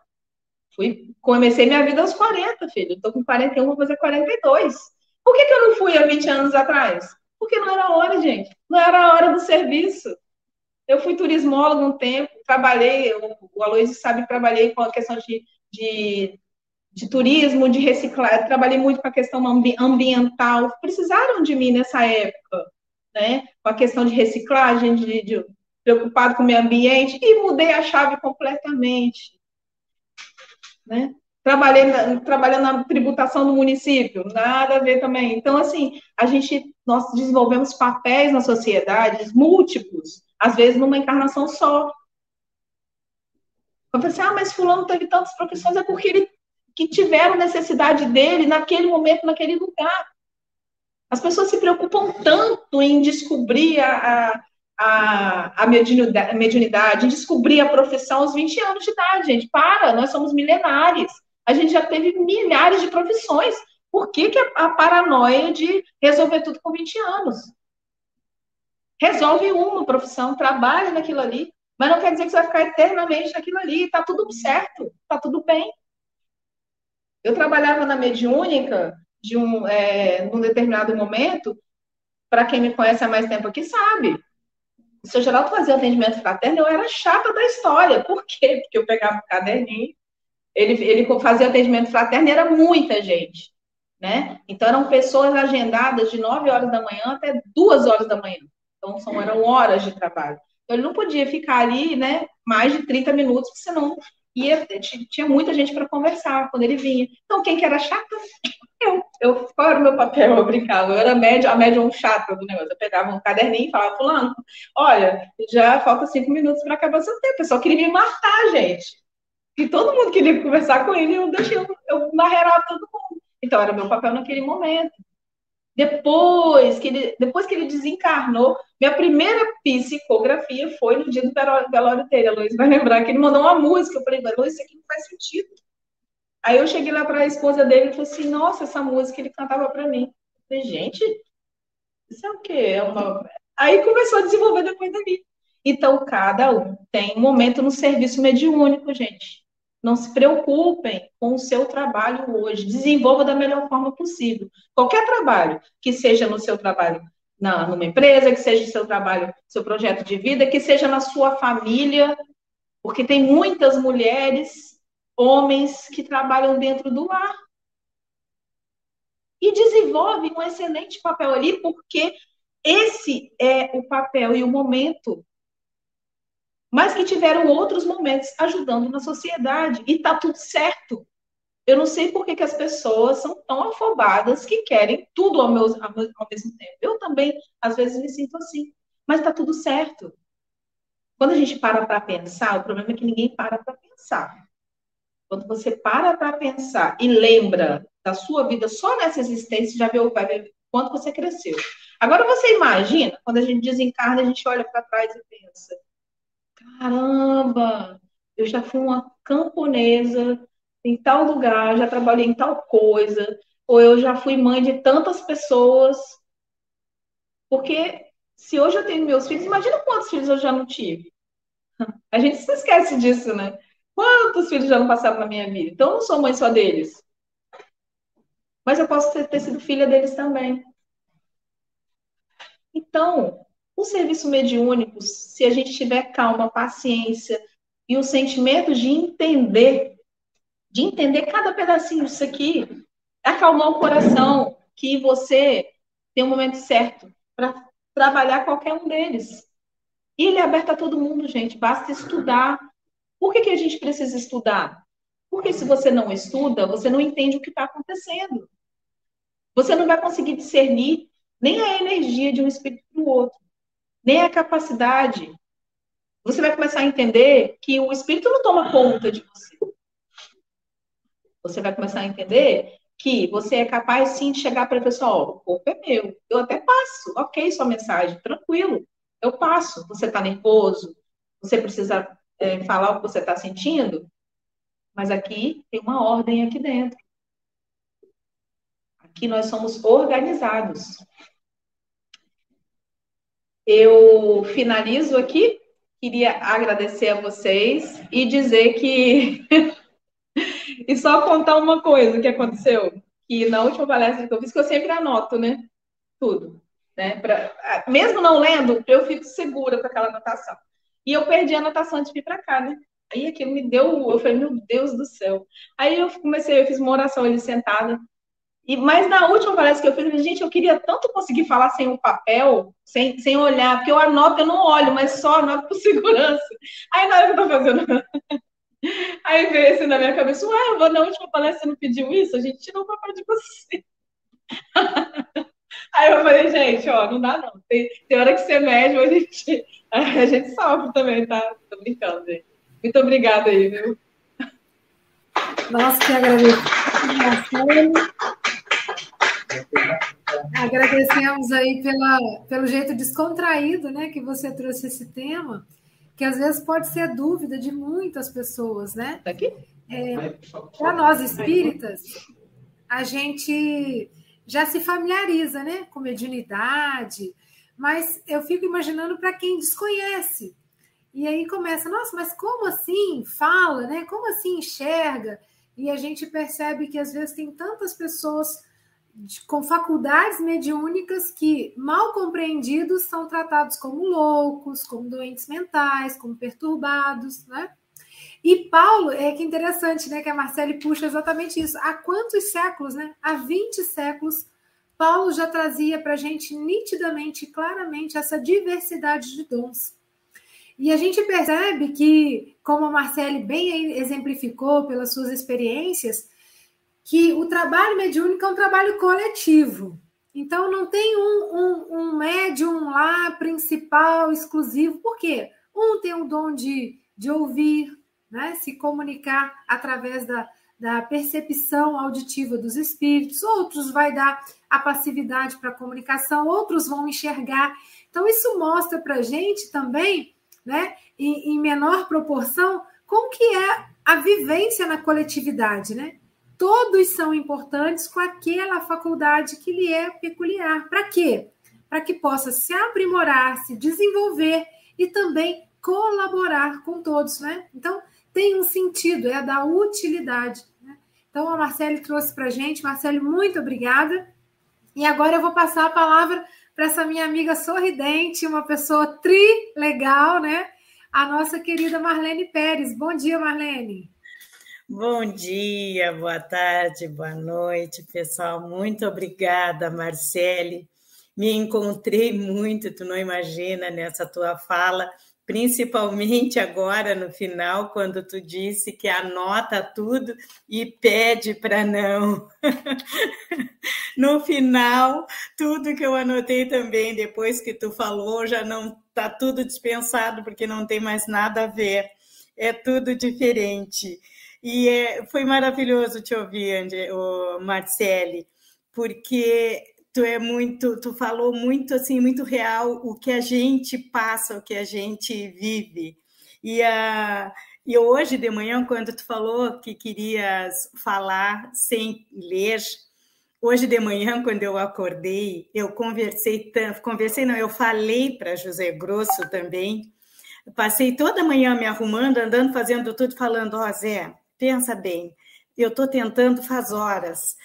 Fui, comecei minha vida aos 40, filho. Estou com 41, vou fazer 42. Por que, que eu não fui há 20 anos atrás? Porque não era hora, gente. Não era a hora do serviço. Eu fui turismólogo um tempo, trabalhei, o, Aloysio sabe, trabalhei com a questão de, de, de turismo, de reciclar, trabalhei muito com a questão ambi ambiental. Precisaram de mim nessa época, né? Com a questão de reciclagem, de, de preocupado com o meio ambiente, e mudei a chave completamente né? Trabalhei na, trabalhando na tributação do município, nada a ver também. Então, assim, a gente, nós desenvolvemos papéis na sociedade múltiplos, às vezes numa encarnação só. Eu pensei, ah, mas fulano teve tantas profissões, é porque ele que tiveram necessidade dele naquele momento, naquele lugar. As pessoas se preocupam tanto em descobrir a, a, a, mediunidade, em descobrir a profissão aos 20 anos de idade, gente. Para, nós somos milenares. A gente já teve milhares de profissões. Por que, que a, a paranoia de resolver tudo com 20 anos? Resolve uma profissão, trabalha naquilo ali, mas não quer dizer que você vai ficar eternamente naquilo ali. Está tudo certo, está tudo bem. Eu trabalhava na mediúnica de um, é, num determinado momento, para quem me conhece há mais tempo aqui sabe. O seu Geraldo fazia atendimento fraterno, eu era chata da história. Por quê? Porque eu pegava o caderninho, ele, ele fazia atendimento fraterno e era muita gente. Né? Então eram pessoas agendadas de 9 horas da manhã até 2 horas da manhã. Então são, eram horas de trabalho. Então ele não podia ficar ali, né, mais de 30 minutos, porque senão ia, tinha muita gente para conversar quando ele vinha. Então quem que era chata? Eu. eu. Qual era o meu papel? Eu brincava. Eu era a média, a médium chata do negócio. Eu pegava um caderninho e falava, fulano, olha, já falta cinco minutos para acabar seu tempo. O pessoal queria me matar, gente. E todo mundo queria conversar com ele, eu deixei, eu, eu todo mundo. Então, era meu papel naquele momento. Depois que ele, depois que ele desencarnou, minha primeira psicografia foi no dia do velório dele. A Luiz vai lembrar que ele mandou uma música. Eu falei, Luiz, isso aqui não faz sentido. Aí eu cheguei lá para a esposa dele e falei assim: Nossa, essa música ele cantava para mim. Eu falei, gente, isso é o quê? É uma... Aí começou a desenvolver depois dali. Então, cada um tem um momento no serviço mediúnico, gente. Não se preocupem com o seu trabalho hoje. Desenvolva da melhor forma possível. Qualquer trabalho, que seja no seu trabalho na, numa empresa, que seja no seu trabalho, seu projeto de vida, que seja na sua família, porque tem muitas mulheres, homens que trabalham dentro do lar. E desenvolvem um excelente papel ali, porque esse é o papel e o momento mas que tiveram outros momentos ajudando na sociedade. E tá tudo certo. Eu não sei por que, que as pessoas são tão afobadas que querem tudo ao, meu, ao mesmo tempo. Eu também, às vezes, me sinto assim. Mas tá tudo certo. Quando a gente para para pensar, o problema é que ninguém para para pensar. Quando você para para pensar e lembra da sua vida só nessa existência, já viu, vai ver quanto você cresceu. Agora você imagina, quando a gente desencarna, a gente olha para trás e pensa: caramba, eu já fui uma camponesa em tal lugar, já trabalhei em tal coisa, ou eu já fui mãe de tantas pessoas. Porque se hoje eu tenho meus filhos, imagina quantos filhos eu já não tive. A gente se esquece disso, né? Quantos filhos já não passaram na minha vida? Então, eu não sou mãe só deles. Mas eu posso ter, ter sido filha deles também. Então, o serviço mediúnico, se a gente tiver calma, paciência e o sentimento de entender, de entender cada pedacinho disso aqui, acalmar o coração, que você tem o um momento certo para trabalhar qualquer um deles. E ele é aberto a todo mundo, gente, basta estudar. Por que, que a gente precisa estudar? Porque se você não estuda, você não entende o que está acontecendo. Você não vai conseguir discernir nem a energia de um espírito para o outro nem a capacidade. Você vai começar a entender que o espírito não toma conta de você. Você vai começar a entender que você é capaz sim de chegar para a pessoa, ó, o corpo é meu, eu até passo, ok, sua mensagem, tranquilo, eu passo. Você está nervoso, você precisa é, falar o que você está sentindo, mas aqui tem uma ordem aqui dentro. Aqui nós somos organizados. Eu finalizo aqui. Queria agradecer a vocês e dizer que. e só contar uma coisa que aconteceu. Que na última palestra que eu fiz, que eu sempre anoto, né? Tudo. Né? Pra... Mesmo não lendo, eu fico segura com aquela anotação. E eu perdi a anotação de vir para cá, né? Aí aquilo me deu. Eu falei, meu Deus do céu. Aí eu comecei, eu fiz uma oração ali sentada. E, mas na última palestra que eu fiz, eu falei, gente, eu queria tanto conseguir falar sem o papel, sem, sem olhar, porque eu anoto, eu não olho, mas só anoto por segurança. Aí na hora que eu tô fazendo. Aí veio assim na minha cabeça, ué, na última palestra você não pediu isso? A gente tirou o papel de você. Aí eu falei, gente, ó, não dá não. Tem, tem hora que você mede, a gente, a gente sofre também, tá? Tô brincando, gente. Muito obrigada aí, viu? Nós que agradecemos. Agradecemos aí pela, pelo jeito descontraído né, que você trouxe esse tema, que às vezes pode ser dúvida de muitas pessoas, né? Tá aqui? É, Para nós espíritas, a gente já se familiariza né, com mediunidade, mas eu fico imaginando para quem desconhece. E aí começa, nossa, mas como assim fala, né? Como assim enxerga? E a gente percebe que às vezes tem tantas pessoas com faculdades mediúnicas que, mal compreendidos, são tratados como loucos, como doentes mentais, como perturbados, né? E Paulo, é que interessante, né, que a Marcele puxa exatamente isso. Há quantos séculos, né? Há 20 séculos, Paulo já trazia para a gente nitidamente, claramente, essa diversidade de dons. E a gente percebe que, como a Marcele bem exemplificou pelas suas experiências, que o trabalho mediúnico é um trabalho coletivo. Então, não tem um, um, um médium lá principal, exclusivo. Por quê? Um tem o dom de, de ouvir, né? se comunicar através da, da percepção auditiva dos espíritos, outros vai dar a passividade para a comunicação, outros vão enxergar. Então, isso mostra para a gente também, né, em, em menor proporção, como que é a vivência na coletividade, né? Todos são importantes com aquela faculdade que lhe é peculiar. Para quê? Para que possa se aprimorar, se desenvolver e também colaborar com todos, né? Então, tem um sentido, é da utilidade. Né? Então, a Marcele trouxe para a gente. Marcele, muito obrigada. E agora eu vou passar a palavra para essa minha amiga sorridente, uma pessoa tri legal, né? A nossa querida Marlene Pérez. Bom dia, Marlene. Bom dia, boa tarde, boa noite, pessoal. Muito obrigada, Marcele. Me encontrei muito, tu não imagina, nessa tua fala, principalmente agora no final, quando tu disse que anota tudo e pede para não. no final, tudo que eu anotei também, depois que tu falou, já não está tudo dispensado, porque não tem mais nada a ver. É tudo diferente. E é, foi maravilhoso te ouvir, Andy, o Marcele, porque tu é muito, tu falou muito assim, muito real o que a gente passa, o que a gente vive. E a e hoje de manhã, quando tu falou que querias falar sem ler, hoje de manhã, quando eu acordei, eu conversei tanto, conversei não, eu falei para José Grosso também. Passei toda manhã me arrumando, andando, fazendo tudo, falando, ó, oh, Zé, pensa bem, eu estou tentando faz horas.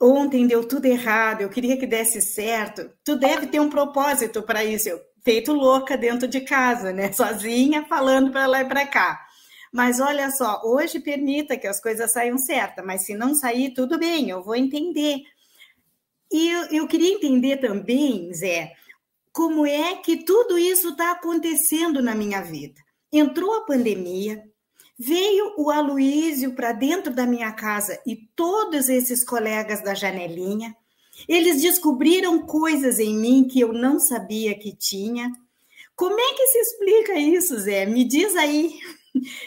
Ontem deu tudo errado, eu queria que desse certo. Tu deve ter um propósito para isso. Eu, feito louca dentro de casa, né? Sozinha, falando para lá e para cá. Mas olha só, hoje permita que as coisas saiam certas, mas se não sair, tudo bem, eu vou entender. E eu, eu queria entender também, Zé, como é que tudo isso está acontecendo na minha vida. Entrou a pandemia, Veio o Aloísio para dentro da minha casa e todos esses colegas da janelinha. Eles descobriram coisas em mim que eu não sabia que tinha. Como é que se explica isso, Zé? Me diz aí.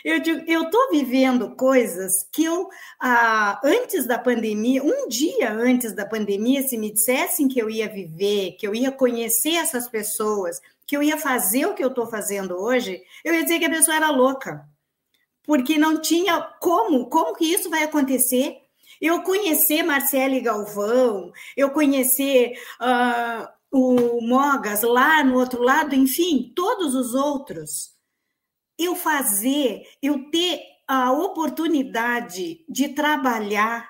Eu estou vivendo coisas que eu, ah, antes da pandemia, um dia antes da pandemia, se me dissessem que eu ia viver, que eu ia conhecer essas pessoas, que eu ia fazer o que eu estou fazendo hoje, eu ia dizer que a pessoa era louca porque não tinha como, como que isso vai acontecer? Eu conhecer Marcele Galvão, eu conhecer uh, o Mogas lá no outro lado, enfim, todos os outros. Eu fazer, eu ter a oportunidade de trabalhar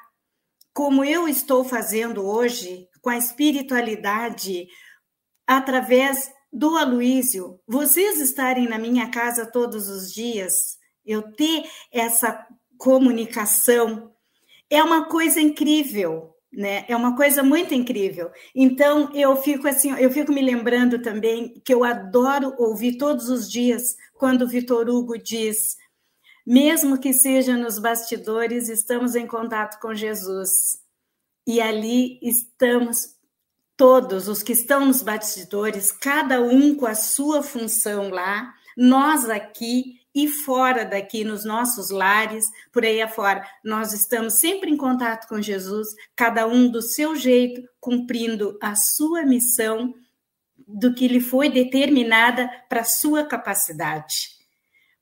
como eu estou fazendo hoje, com a espiritualidade, através do Aloísio, vocês estarem na minha casa todos os dias, eu ter essa comunicação é uma coisa incrível, né? É uma coisa muito incrível. Então eu fico assim, eu fico me lembrando também que eu adoro ouvir todos os dias quando o Vitor Hugo diz: mesmo que seja nos bastidores, estamos em contato com Jesus. E ali estamos todos os que estão nos bastidores, cada um com a sua função lá, nós aqui e fora daqui, nos nossos lares, por aí afora. Nós estamos sempre em contato com Jesus, cada um do seu jeito, cumprindo a sua missão do que lhe foi determinada para a sua capacidade.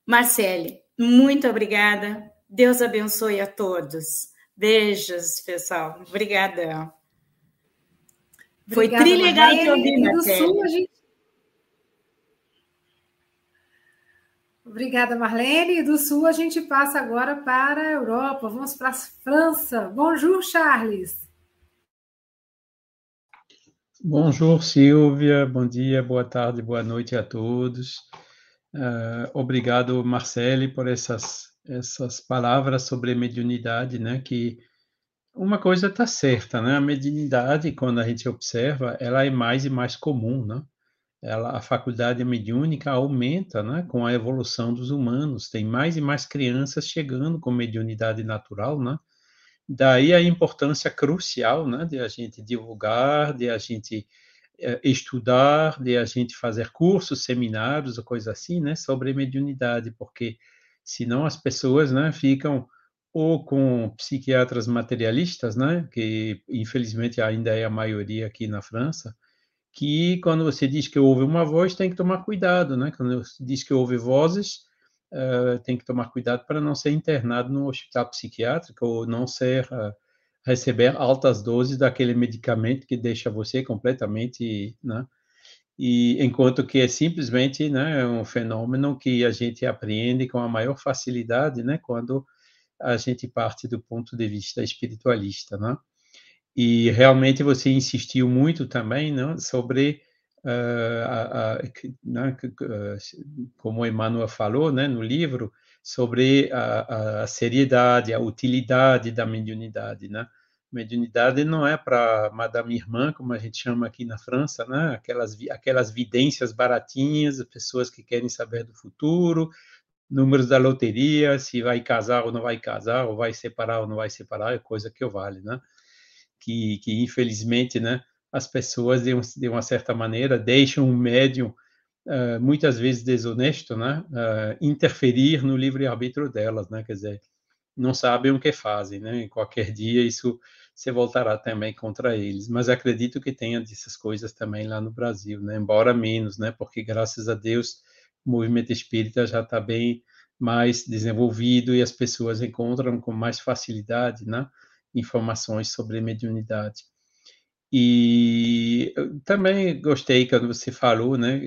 Marcele, muito obrigada. Deus abençoe a todos. Beijos, pessoal. Obrigada. Foi trilegal de ouvir, Marcele. Obrigada, Marlene. Do Sul a gente passa agora para a Europa. Vamos para a França. Bonjour, Charles. Bonjour, Silvia. Bom dia, boa tarde, boa noite a todos. Uh, obrigado, Marcele, por essas, essas palavras sobre mediunidade, né? Que uma coisa está certa, né? A mediunidade, quando a gente observa, ela é mais e mais comum, né? Ela, a faculdade mediúnica aumenta né, com a evolução dos humanos. Tem mais e mais crianças chegando com mediunidade natural, né? Daí a importância crucial né, de a gente divulgar, de a gente eh, estudar, de a gente fazer cursos, seminários ou coisa assim, né, sobre mediunidade, porque senão as pessoas né, ficam ou com psiquiatras materialistas, né, que infelizmente ainda é a maioria aqui na França, que quando você diz que ouve uma voz, tem que tomar cuidado, né? Quando você diz que ouve vozes, uh, tem que tomar cuidado para não ser internado no hospital psiquiátrico ou não ser uh, receber altas doses daquele medicamento que deixa você completamente, né? E enquanto que é simplesmente, né, um fenômeno que a gente aprende com a maior facilidade, né, quando a gente parte do ponto de vista espiritualista, né? E realmente você insistiu muito também né, sobre, uh, a, a, né, como Emmanuel falou né, no livro, sobre a, a, seriedade, a utilidade da mediunidade. Né? Mediunidade não é para Madame Irmã, como a gente chama aqui na França, né? aquelas, aquelas vidências baratinhas, pessoas que querem saber do futuro, números da loteria, se vai casar ou não vai casar, ou vai separar ou não vai separar, é coisa que eu vale, né? Que, que infelizmente, né, as pessoas, de, um, de uma certa maneira, deixam o médium, uh, muitas vezes desonesto, né, uh, interferir no livre-arbítrio delas, né, quer dizer, não sabem o que fazem, né, e qualquer dia isso se voltará também contra eles, mas acredito que tenha dessas coisas também lá no Brasil, né, embora menos, né, porque graças a Deus o movimento espírita já está bem mais desenvolvido e as pessoas encontram com mais facilidade, né, informações sobre mediunidade. E também gostei quando você falou, né?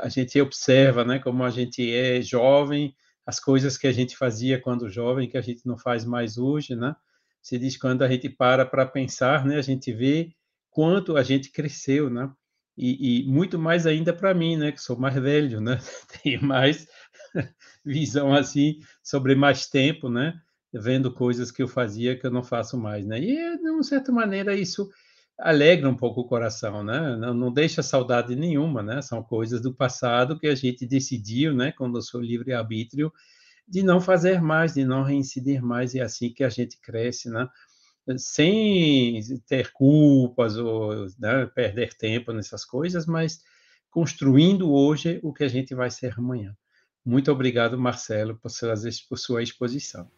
A gente observa, né, como a gente é jovem, as coisas que a gente fazia quando jovem que a gente não faz mais hoje, né? Você diz quando a gente para para pensar, né? A gente vê quanto a gente cresceu, né? E, e muito mais ainda para mim, né? Que sou mais velho, né? Tenho mais visão assim sobre mais tempo, né? Vendo coisas que eu fazia que eu não faço mais, né? E, de uma certa maneira, isso alegra um pouco o coração, né? Não, não deixa saudade nenhuma, né? São coisas do passado que a gente decidiu, né? Quando o seu livre-arbítrio, de não fazer mais, de não reincidir mais, e é assim que a gente cresce, né? Sem ter culpas ou né, perder tempo nessas coisas, mas construindo hoje o que a gente vai ser amanhã. Muito obrigado, Marcelo, por sua exposição.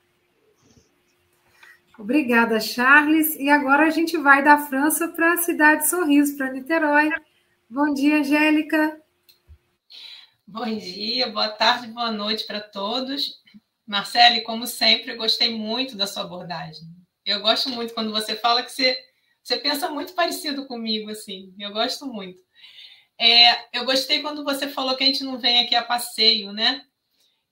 Obrigada, Charles. E agora a gente vai da França para a cidade Sorriso, para Niterói. Bom dia, Angélica. Bom dia, boa tarde, boa noite para todos. Marcele, como sempre, eu gostei muito da sua abordagem. Eu gosto muito quando você fala que você, você pensa muito parecido comigo, assim. Eu gosto muito. É, eu gostei quando você falou que a gente não vem aqui a passeio, né?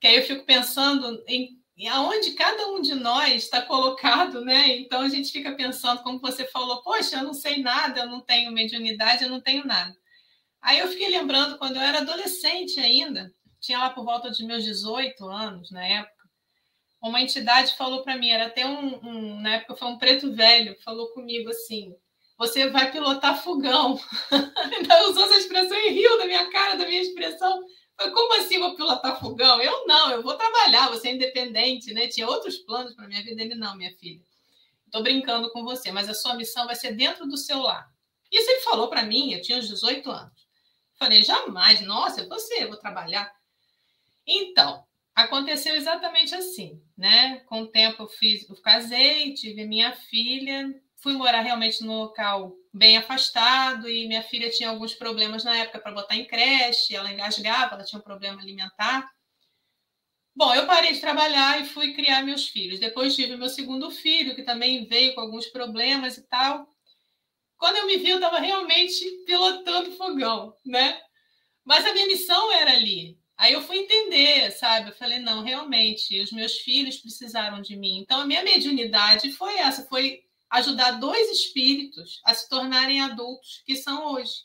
Que aí eu fico pensando em aonde cada um de nós está colocado, né? Então a gente fica pensando, como você falou, poxa, eu não sei nada, eu não tenho mediunidade, eu não tenho nada. Aí eu fiquei lembrando quando eu era adolescente ainda, tinha lá por volta de meus 18 anos na época, uma entidade falou para mim, era até um, um, na época foi um preto velho, falou comigo assim: você vai pilotar fogão. Ainda usou essa expressão e riu da minha cara, da minha expressão. Como assim vou pilotar fogão? Eu não, eu vou trabalhar, vou ser independente, né? Tinha outros planos para minha vida. Ele não, minha filha. Estou brincando com você, mas a sua missão vai ser dentro do seu lar. Isso ele falou para mim, eu tinha uns 18 anos. Falei, jamais, nossa, é você, eu vou trabalhar. Então, aconteceu exatamente assim, né? Com o tempo eu fiz, eu casei, tive minha filha, fui morar realmente num local bem afastado e minha filha tinha alguns problemas na época para botar em creche, ela engasgava, ela tinha um problema alimentar. Bom, eu parei de trabalhar e fui criar meus filhos. Depois tive meu segundo filho, que também veio com alguns problemas e tal. Quando eu me vi, eu estava realmente pilotando fogão, né? Mas a minha missão era ali. Aí eu fui entender, sabe? Eu falei, não, realmente, os meus filhos precisaram de mim. Então, a minha mediunidade foi essa, foi ajudar dois espíritos a se tornarem adultos que são hoje.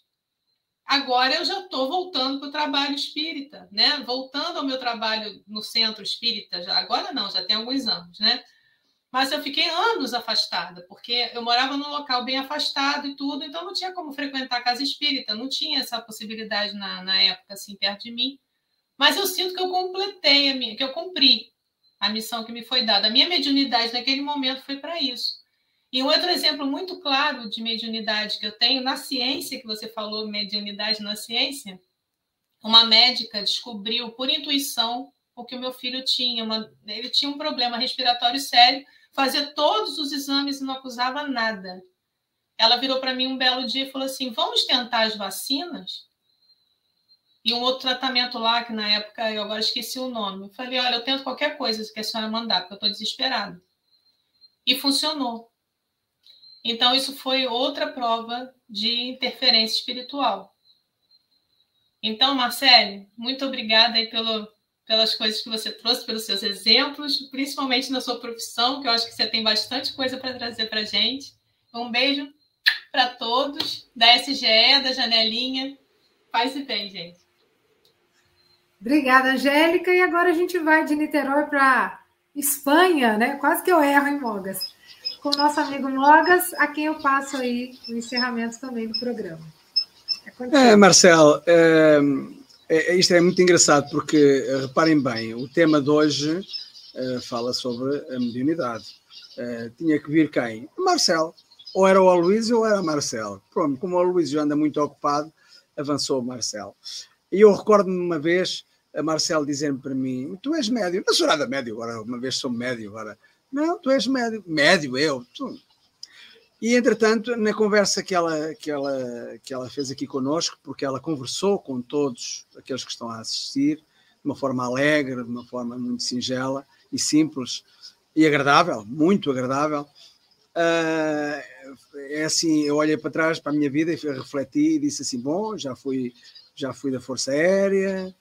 Agora eu já estou voltando para o trabalho espírita, né? Voltando ao meu trabalho no centro espírita, já, agora não, já tem alguns anos, né? Mas eu fiquei anos afastada, porque eu morava num local bem afastado e tudo, então não tinha como frequentar a casa espírita, não tinha essa possibilidade na, na época, assim, perto de mim. Mas eu sinto que eu completei a minha, que eu cumpri a missão que me foi dada. A minha mediunidade naquele momento foi para isso. E um outro exemplo muito claro de mediunidade que eu tenho na ciência, que você falou, mediunidade na ciência, uma médica descobriu por intuição o que o meu filho tinha. Uma, ele tinha um problema respiratório sério, fazia todos os exames e não acusava nada. Ela virou para mim um belo dia e falou assim: vamos tentar as vacinas? E um outro tratamento lá, que na época eu agora esqueci o nome. Eu falei: olha, eu tento qualquer coisa que a senhora mandar, porque eu estou desesperada. E funcionou. Então, isso foi outra prova de interferência espiritual. Então, Marcele, muito obrigada aí pelo, pelas coisas que você trouxe, pelos seus exemplos, principalmente na sua profissão, que eu acho que você tem bastante coisa para trazer para a gente. Um beijo para todos, da SGE, da Janelinha. Paz e bem, gente. Obrigada, Angélica. E agora a gente vai de Niterói para Espanha, né? Quase que eu erro em Mogas com o nosso amigo Mogas, a quem eu passo aí o encerramento também do programa. É, é Marcelo, é, é, isto é muito engraçado porque, reparem bem, o tema de hoje é, fala sobre a mediunidade. É, tinha que vir quem? Marcelo. Ou era o Aloysio ou era Marcelo. Pronto, como o Aloysio anda muito ocupado, avançou o Marcelo. E eu recordo-me uma vez a Marcelo dizer-me para mim: Tu és médio. Não sou nada médio, agora uma vez sou médio, agora não, tu és médio. Médio, eu. Tu. E, entretanto, na conversa que ela, que, ela, que ela fez aqui conosco, porque ela conversou com todos aqueles que estão a assistir, de uma forma alegre, de uma forma muito singela e simples e agradável, muito agradável. Uh, é assim, eu olhei para trás para a minha vida e refleti e disse assim: bom, já fui, já fui da Força Aérea,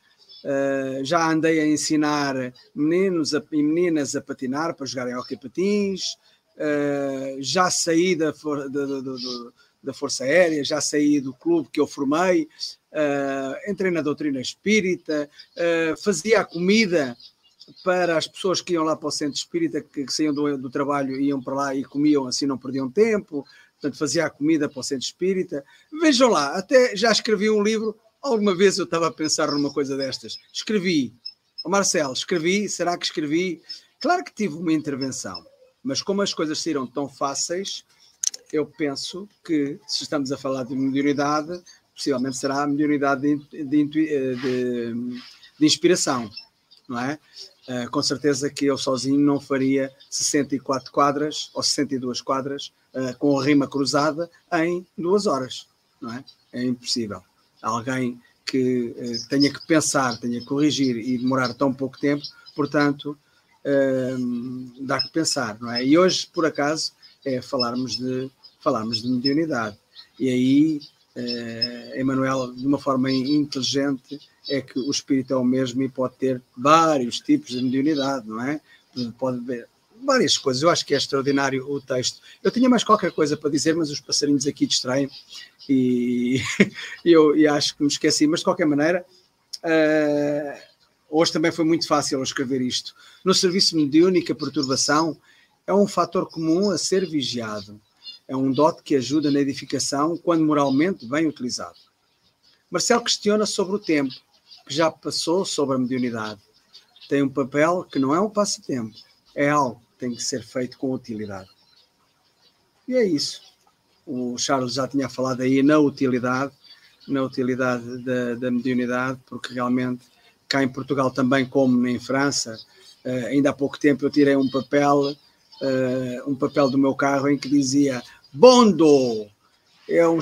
Uh, já andei a ensinar meninos a, e meninas a patinar para jogarem hockey patins, uh, já saí da, for, da, da, da, Força Aérea, já saí do clube que eu formei, uh, entrei na doutrina espírita, fazia a comida para as pessoas que iam lá para o centro espírita, que, que saíam do, do trabalho iam para lá e comiam, assim não perdiam tempo, portanto fazia a comida para o centro espírita. Vejam lá, até já escrevi um livro Alguma vez eu estava a pensar numa coisa destas. Escrevi, oh Marcelo, escrevi, será que escrevi? Claro que tive uma intervenção, mas como as coisas saíram tão fáceis, eu penso que se estamos a falar de mediunidade, possivelmente será a mediunidade de, de, de, de inspiração, não é? Uh, com certeza que eu sozinho não faria 64 quadras ou 62 quadras uh, com a rima cruzada em duas horas, não é? É impossível alguém que uh, tenha que pensar, tenha que corrigir e demorar tão pouco tempo, portanto, uh, dá que pensar, não é? E hoje, por acaso, é falarmos de, falarmos de mediunidade. E aí, uh, Emanuel, de uma forma inteligente, é que o espírito é o mesmo e pode ter vários tipos de mediunidade, não é? Pode ver várias coisas. Eu acho que é extraordinário o texto. Eu tinha mais qualquer coisa para dizer, mas os passarinhos aqui distraem e eu e acho que me esqueci. Mas de qualquer maneira, uh, hoje também foi muito fácil escrever isto. No serviço mediúnico, a perturbação é um fator comum a ser vigiado. É um dote que ajuda na edificação quando moralmente bem utilizado. Marcel questiona sobre o tempo, que já passou sobre a mediunidade. Tem um papel que não é um passatempo, é algo tem que ser feito com utilidade. E é isso o Charles já tinha falado aí na utilidade, na utilidade da, da mediunidade, porque realmente cá em Portugal também, como em França. Uh, ainda há pouco tempo eu tirei um papel, uh, um papel do meu carro em que dizia Bondo é um,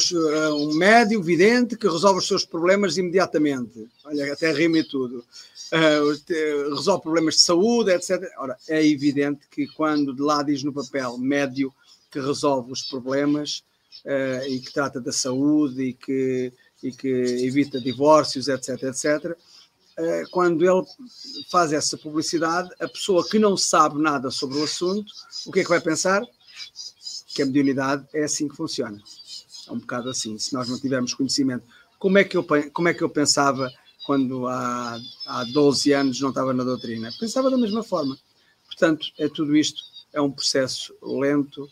um médio vidente que resolve os seus problemas imediatamente. Olha, até rima e tudo. Uh, resolve problemas de saúde, etc. Ora, é evidente que quando de lá diz no papel médio que resolve os problemas uh, e que trata da saúde e que, e que evita divórcios, etc., etc., uh, quando ele faz essa publicidade, a pessoa que não sabe nada sobre o assunto, o que é que vai pensar? Que a mediunidade é assim que funciona. É um bocado assim, se nós não tivermos conhecimento. Como é que eu, como é que eu pensava quando há, há 12 anos não estava na doutrina? Pensava da mesma forma. Portanto, é tudo isto, é um processo lento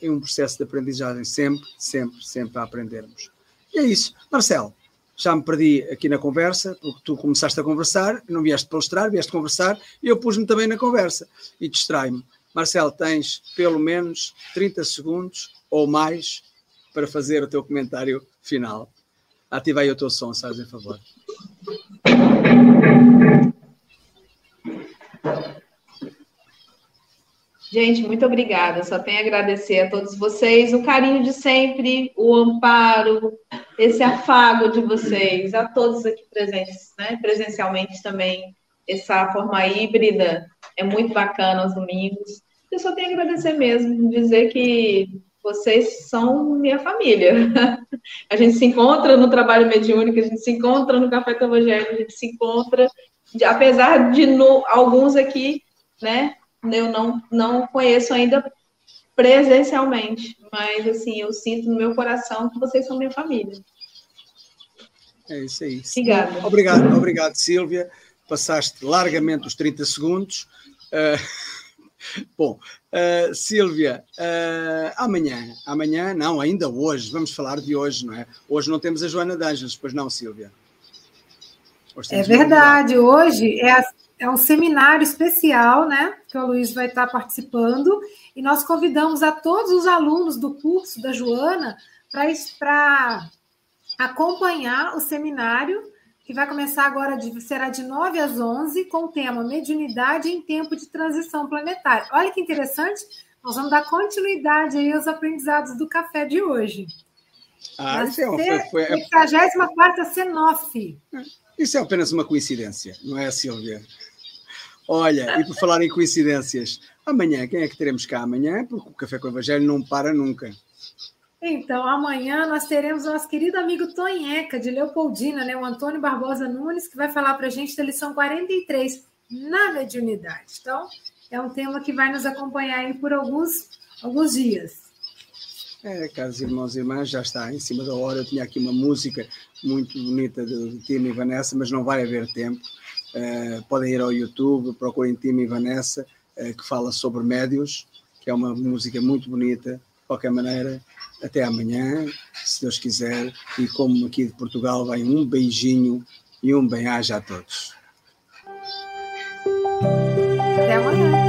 e um processo de aprendizagem, sempre, sempre, sempre a aprendermos. E é isso. Marcelo, já me perdi aqui na conversa, porque tu começaste a conversar, não vieste palestrar, vieste conversar, e eu pus-me também na conversa e distrai-me. Marcelo, tens pelo menos 30 segundos ou mais para fazer o teu comentário final. Ativa aí o teu som, sabes, em favor. Gente, muito obrigada. Só tenho a agradecer a todos vocês o carinho de sempre, o amparo, esse afago de vocês, a todos aqui presentes, né? Presencialmente também, essa forma híbrida é muito bacana aos domingos. Eu só tenho a agradecer mesmo, dizer que vocês são minha família. A gente se encontra no trabalho mediúnico, a gente se encontra no Café com o Evangelho, a gente se encontra, apesar de no, alguns aqui, né, eu não, não conheço ainda presencialmente, mas assim, eu sinto no meu coração que vocês são minha família. É isso aí. Obrigada. Obrigado, obrigado, Silvia. Passaste largamente os 30 segundos. Uh... Bom, uh, Silvia, uh, amanhã, amanhã, não, ainda hoje, vamos falar de hoje, não é? Hoje não temos a Joana D'Angeles, pois não, Silvia? É verdade, hoje é, é, um seminário especial, né? Que o Luiz vai estar participando, e nós convidamos a todos os alunos do curso da Joana para acompanhar o seminário que vai começar agora, de, será de 9 às 11, com o tema Mediunidade em Tempo de Transição Planetária. Olha que interessante, nós vamos dar continuidade aí aos aprendizados do café de hoje. Ah, isso é uma foi, foi, 34 Cenof. Isso é apenas uma coincidência, não é, Silvia? Olha, e por falar em coincidências, amanhã, quem é que teremos cá amanhã? Porque o Café com o Evangelho não para nunca. Então, amanhã nós teremos o nosso querido amigo Tonheca, de Leopoldina, né? o Antônio Barbosa Nunes, que vai falar para a gente da lição 43, na mediunidade. Então, é um tema que vai nos acompanhar aí por alguns, alguns dias. É, caros irmãos e irmãs, já está em cima da hora. Eu tinha aqui uma música muito bonita do Tim Vanessa, mas não vai haver tempo. Uh, podem ir ao YouTube, procurem Tim Vanessa, uh, que fala sobre médios, que é uma música muito bonita. De qualquer maneira, até amanhã, se Deus quiser, e como aqui de Portugal vem um beijinho e um bem-aja a todos. Até amanhã.